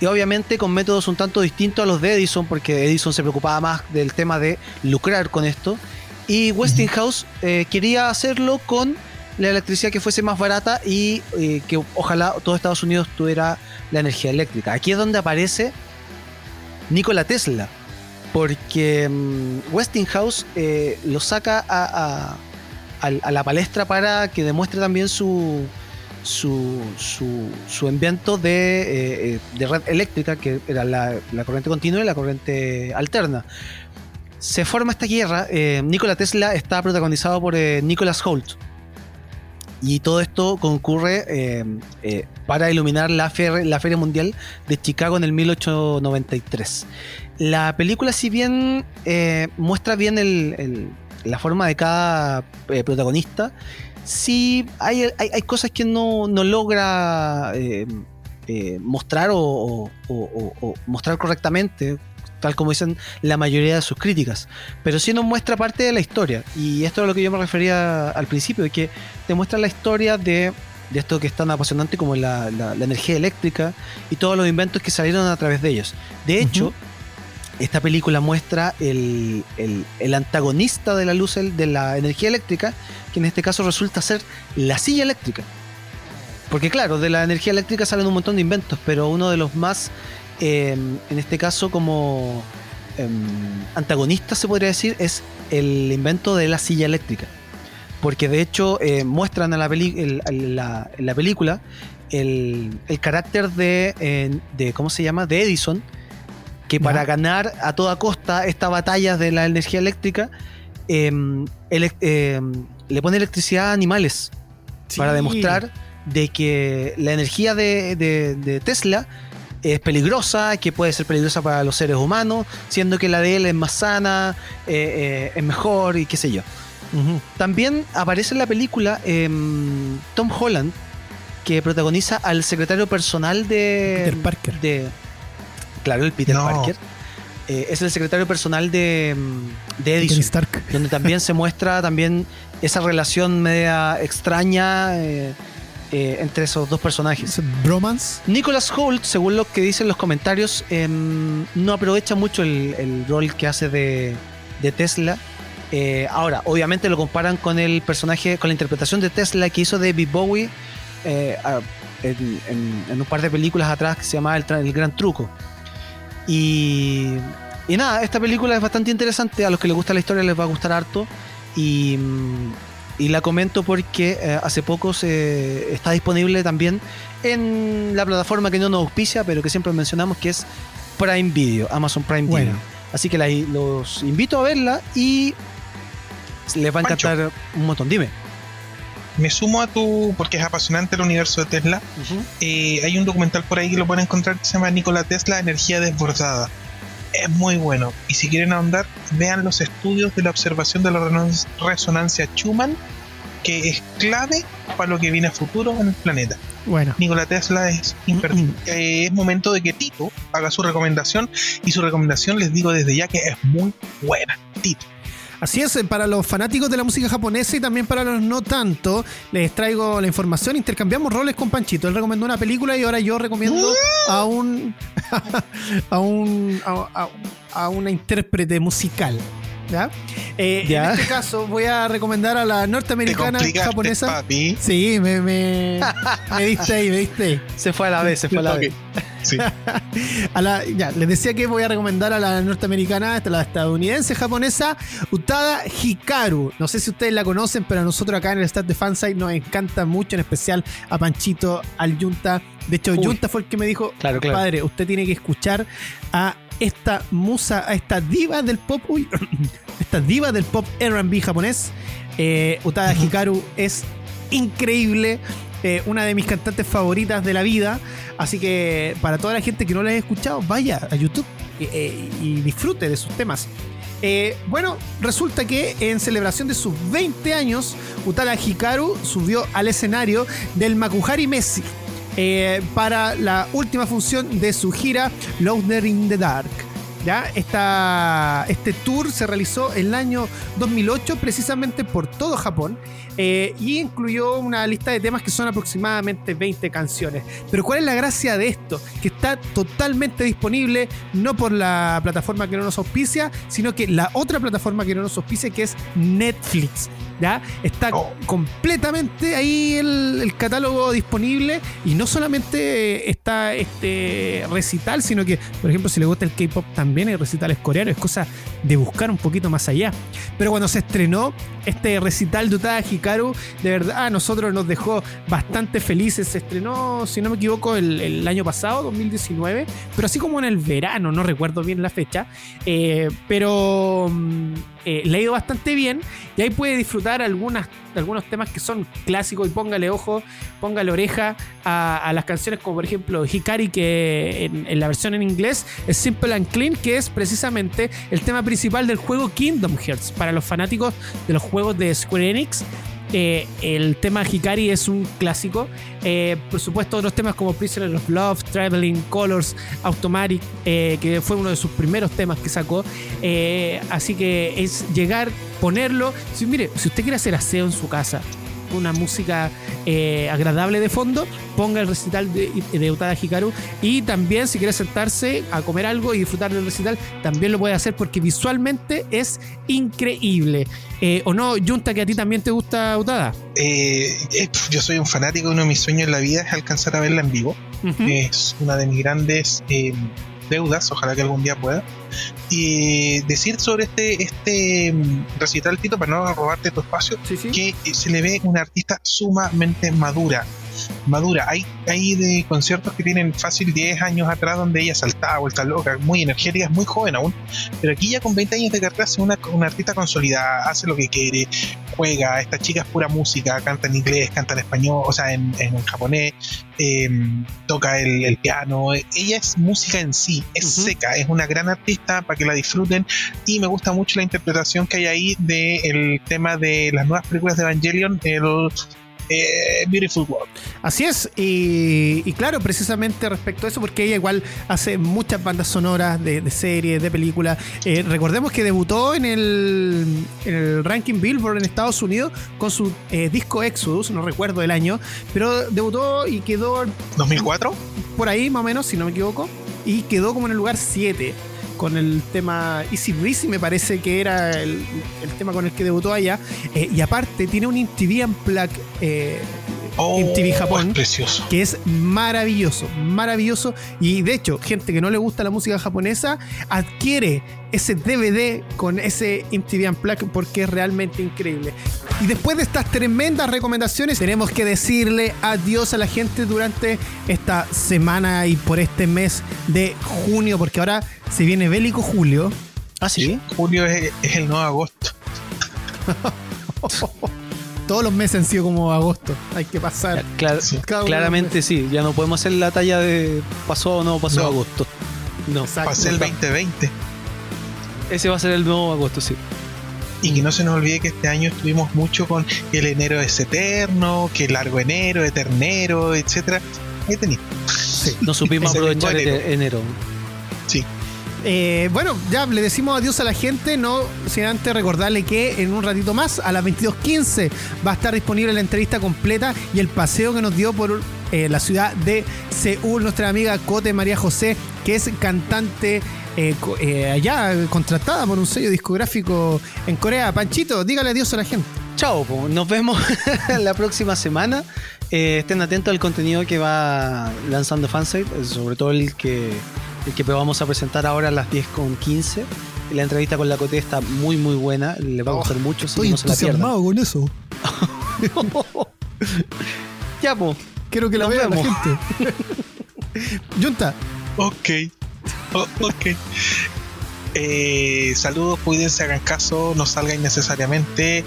Y obviamente con métodos un tanto distintos a los de Edison, porque Edison se preocupaba más del tema de lucrar con esto. Y Westinghouse eh, quería hacerlo con la electricidad que fuese más barata y que ojalá todo Estados Unidos tuviera la energía eléctrica. Aquí es donde aparece Nikola Tesla, porque mm, Westinghouse eh, lo saca a, a- la palestra para que demuestre también su, su, su, invento de, eh, eh, de red eléctrica, que era la, corriente continua y la corriente alterna. Se forma esta guerra. Nikola Tesla está protagonizado por Nicholas Holt. Y todo esto concurre eh, eh, para iluminar la, la Feria Mundial de Chicago en el 1893. La película, si bien eh, muestra bien el- la forma de cada protagonista, sí hay, hay, hay cosas que no, no logra mostrar o mostrar correctamente, tal como dicen la mayoría de sus críticas, pero sí nos muestra parte de la historia. Y esto es a lo que yo me refería al principio, de que te muestra la historia de, de esto que es tan apasionante como la, la- la energía eléctrica y todos los inventos que salieron a través de ellos. De hecho, esta película muestra el, el- el antagonista de la luz el- de la energía eléctrica, que en este caso resulta ser la silla eléctrica. Porque claro, de la energía eléctrica salen un montón de inventos, pero uno de los más, eh, en este caso como em, antagonistas se podría decir, es el invento de la silla eléctrica. Porque de hecho eh, muestran a la el- la- en la película el, el carácter de, de, ¿cómo se llama? De Edison, que para ganar a toda costa esta batalla de la energía eléctrica, em, ele- em, le pone electricidad a animales para demostrar de que la energía de, de- de Tesla es peligrosa, que puede ser peligrosa para los seres humanos, siendo que la de él es más sana, eh, eh, es mejor y qué sé yo. También aparece en la película em, Tom Holland, que protagoniza al secretario personal de Peter Parker. de claro, el Peter No. Parker. Eh, es el secretario personal de, mm, de Edison Stark. donde también se muestra también esa relación media extraña eh, eh, entre esos dos personajes. Es Bromance. Nicholas Holt, según lo que dicen los comentarios, em, no aprovecha mucho el, el rol que hace de, de Tesla. Eh, ahora, obviamente lo comparan con el personaje, con la interpretación de Tesla que hizo David Bowie eh, a- en, en- en un par de películas atrás que se llamaba El, Gran Truco. Y, y nada, esta película es bastante interesante. A los que les gusta la historia les va a gustar harto. Y, mm, y la comento porque eh, hace poco se, está disponible también en la plataforma que no nos auspicia, pero que siempre mencionamos, que es Prime Video, Amazon Prime Bueno. Video. Así que la- los invito a verla y les va a Pancho. encantar un montón. Dime. Me sumo a tu, porque es apasionante el universo de Tesla. Eh, hay un documental por ahí que lo pueden encontrar que se llama Nikola Tesla, Energía Desbordada. Es muy bueno. Y si quieren ahondar, vean los estudios de la observación de la resonancia Schumann, que es clave para lo que viene a futuro en el planeta. Bueno. Nikola Tesla es imperdible. Eh, es momento de que Tito haga su recomendación. Y su recomendación les digo desde ya que es muy buena. Tito. Así es, eh, para los fanáticos de la música japonesa y también para los no tanto, les traigo la información. Intercambiamos roles con Panchito. Él recomendó una película y ahora yo recomiendo a un. a un. a, una intérprete musical. ¿Ya? Eh, Ya. En este caso, voy a recomendar a la Te norteamericana japonesa. papi. Sí, me, me, me diste ahí, me diste ahí. Se fue a la vez, se fue a la vez. Sí. A la, ya, les decía que voy a recomendar a la norteamericana, esta, la estadounidense japonesa, Utada Hikaru. No sé si ustedes la conocen, pero a nosotros acá en el staff de Fansite nos encanta mucho, en especial a Panchito, al Junta. De hecho, Uy. Junta fue el que me dijo, Claro, claro. padre, usted tiene que escuchar a esta musa, a esta diva del pop, uy, esta diva del pop R&B japonés. Eh, Utada Hikaru es increíble, eh, una de mis cantantes favoritas de la vida. Así que para toda la gente que no la haya escuchado, vaya a YouTube eh, eh, y disfrute de sus temas. Eh, bueno, resulta que en celebración de sus 20 años, Utada Hikaru subió al escenario del Makuhari Messi eh, para la última función de su gira Louder in the Dark. ¿Ya? Esta, este tour se realizó el año 2008 precisamente por todo Japón eh, y incluyó una lista de temas que son aproximadamente 20 canciones. Pero ¿cuál es la gracia de esto? Que está totalmente disponible no por la plataforma que no nos auspicia, sino que la otra plataforma que no nos auspicia que es Netflix. ¿Ya? Está Oh. completamente ahí el, el catálogo disponible y no solamente está este recital, sino que, por ejemplo, si le gusta el K-pop también hay recitales coreanos, es cosa de buscar un poquito más allá. Pero cuando se estrenó este recital de Utada Hikaru, de verdad a nosotros nos dejó bastante felices. Se estrenó, si no me equivoco, el, año pasado, 2019, pero así como en el verano, no recuerdo bien la fecha, eh, pero mm, eh, le ha ido bastante bien y ahí puede disfrutar algunas, algunos temas que son clásicos y póngale ojo, póngale oreja a, a las canciones como por ejemplo Hikari que en, en la versión en inglés es Simple and Clean que es precisamente el tema principal del juego Kingdom Hearts para los fanáticos de los juegos de Square Enix Eh, el tema Hikari es un clásico. Eh, por supuesto, otros temas como Prisoner of Love, Traveling, Colors, Automatic, eh, que fue uno de sus primeros temas que sacó. Así que es llegar, ponerlo. Si, mire, si usted quiere hacer aseo en su casa, una música eh, agradable de fondo, ponga el recital de, de Utada Hikaru y también si quiere sentarse a comer algo y disfrutar del recital, también lo puede hacer porque visualmente es increíble. Eh, ¿O no, Junta, que a ti también te gusta Utada? Eh, eh, yo soy un fanático, uno de mis sueños en la vida es alcanzar a verla en vivo. Es una de mis grandes eh, deudas, ojalá que algún día pueda. Y decir sobre este, este mm, recital, Tito, para no robarte tu espacio, Sí, sí. que eh, se le ve una artista sumamente madura. Madura. Hay, hay de conciertos que tienen fácil 10 años atrás donde ella saltaba, vuelta loca, muy energética, es muy joven aún. Pero aquí ya con 20 años de carrera es una, una artista consolidada, hace lo que quiere, juega. Esta chica es pura música, canta en inglés, canta en español, o sea, en, en japonés, eh, toca el, el piano. Ella es música en sí, es seca, es una gran artista para que la disfruten. Y me gusta mucho la interpretación que hay ahí del tema de las nuevas películas de Evangelion, el eh, Beautiful World. Así es, y, y claro, precisamente respecto a eso, porque ella igual hace muchas bandas sonoras de, de series, de películas. Eh, recordemos que debutó en el, en el ranking Billboard en Estados Unidos con su eh, disco Exodus, no recuerdo el año, pero debutó y quedó ¿2004? por ahí más o menos, si no me equivoco, y quedó como en el lugar 7 con el tema Easy Breezy, me parece que era el, el tema con el que debutó allá. Eh, y aparte, tiene un MTV eh, Oh, MTV Japón. es precioso. que es maravilloso, maravilloso. Y de hecho, gente que no le gusta la música japonesa adquiere ese DVD con ese MTV Unplugged porque es realmente increíble. Y después de estas tremendas recomendaciones, tenemos que decirle adiós a la gente durante esta semana y por este mes de junio, porque ahora se viene bélico julio. Ah, sí. Julio es, es el 9 de agosto. Todos los meses han sido como agosto. Hay que pasar. Clar- Sí. claramente sí, ya no podemos hacer la talla de pasó o no pasó No. agosto. No, Exacto. Pasé el 2020. ese va a ser el nuevo agosto, sí. Y que no se nos olvide que este año estuvimos mucho con que el enero es eterno, que el largo enero, eternero, etcétera. Ahí tenéis. Sí. No supimos aprovechar tengo enero. enero. Eh, bueno, ya le decimos adiós a la gente, no sin antes recordarle que en un ratito más, a las 22.15, va a estar disponible la entrevista completa y el paseo que nos dio por eh, la ciudad de Seúl nuestra amiga Cote María José, que es cantante eh, allá, contratada por un sello discográfico en Corea. Panchito, dígale adiós a la gente. Chao, nos vemos la próxima semana. Estén atentos al contenido que va lanzando Fansite, sobre todo el que, el que vamos a presentar ahora a las 10.15. La entrevista con la Cote está muy muy buena, le va a gustar mucho, así que no se la pierdan. con eso. Ya, po. Quiero que la Nos vea la vemos. gente. Junta, Ok. O- ok. Eh, saludos, cuídense, hagan caso, no salga innecesariamente.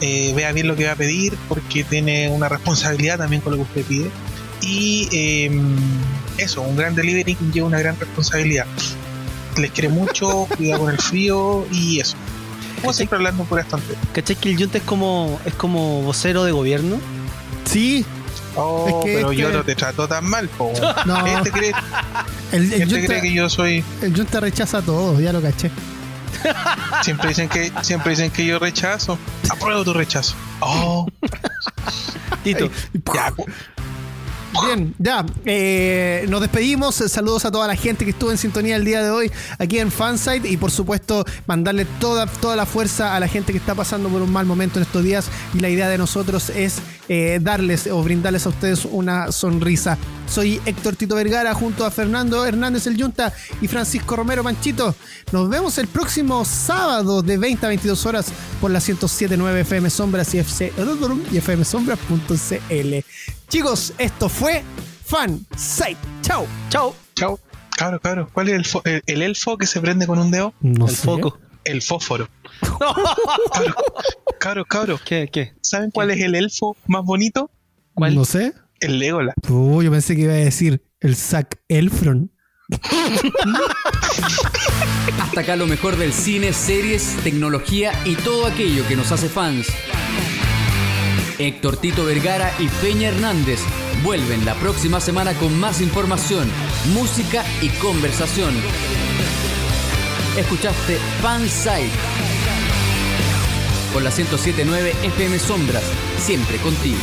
eh, vea bien lo que va a pedir porque tiene una responsabilidad también con lo que usted pide. Y eh, eso, un gran delivery lleva una gran responsabilidad. Les quiere mucho, cuidado con el frío y eso. Como siempre hablando por esta ¿Cachai que el Junta es como, es como vocero de gobierno? sí, Oh, Es que pero este- yo no te trato tan mal, po. no, Este cree, el, el este cree que yo soy. el Junta rechaza a todos, ya lo caché. Siempre dicen que, siempre dicen que yo rechazo. Apruebo tu rechazo. Oh, Tito, ya. Bien, ya. eh, nos despedimos. Saludos a toda la gente que estuvo en sintonía el día de hoy aquí en Fansite. Y por supuesto, mandarle toda, toda la fuerza a la gente que está pasando por un mal momento en estos días. Y la idea de nosotros es eh, darles o brindarles a ustedes una sonrisa. Soy Héctor Tito Vergara junto a Fernando Hernández el Yunta y Francisco Romero Manchito. Nos vemos el próximo sábado de 20 a 22 horas por la 107.9 FM Sombras y, FC, y fmsombras.cl. Chicos, esto fue Fan Site. Chao. chao. Chao. Cabro, cabro. ¿Cuál es el, fo- el, el elfo que se prende con un dedo? No el foco. El fósforo. Cabro, cabro, cabro. ¿Qué? ¿Qué? ¿Saben cuál es el elfo más bonito? ¿Cuál? No sé. El Legolas. Uh, yo pensé que iba a decir el Zac Elfron. Hasta acá lo mejor del cine, series, tecnología y todo aquello que nos hace fans. Héctor Tito Vergara y Peña Hernández vuelven la próxima semana con más información, música y conversación. Escuchaste Fansite por la 1079 FM Sombras, siempre contigo.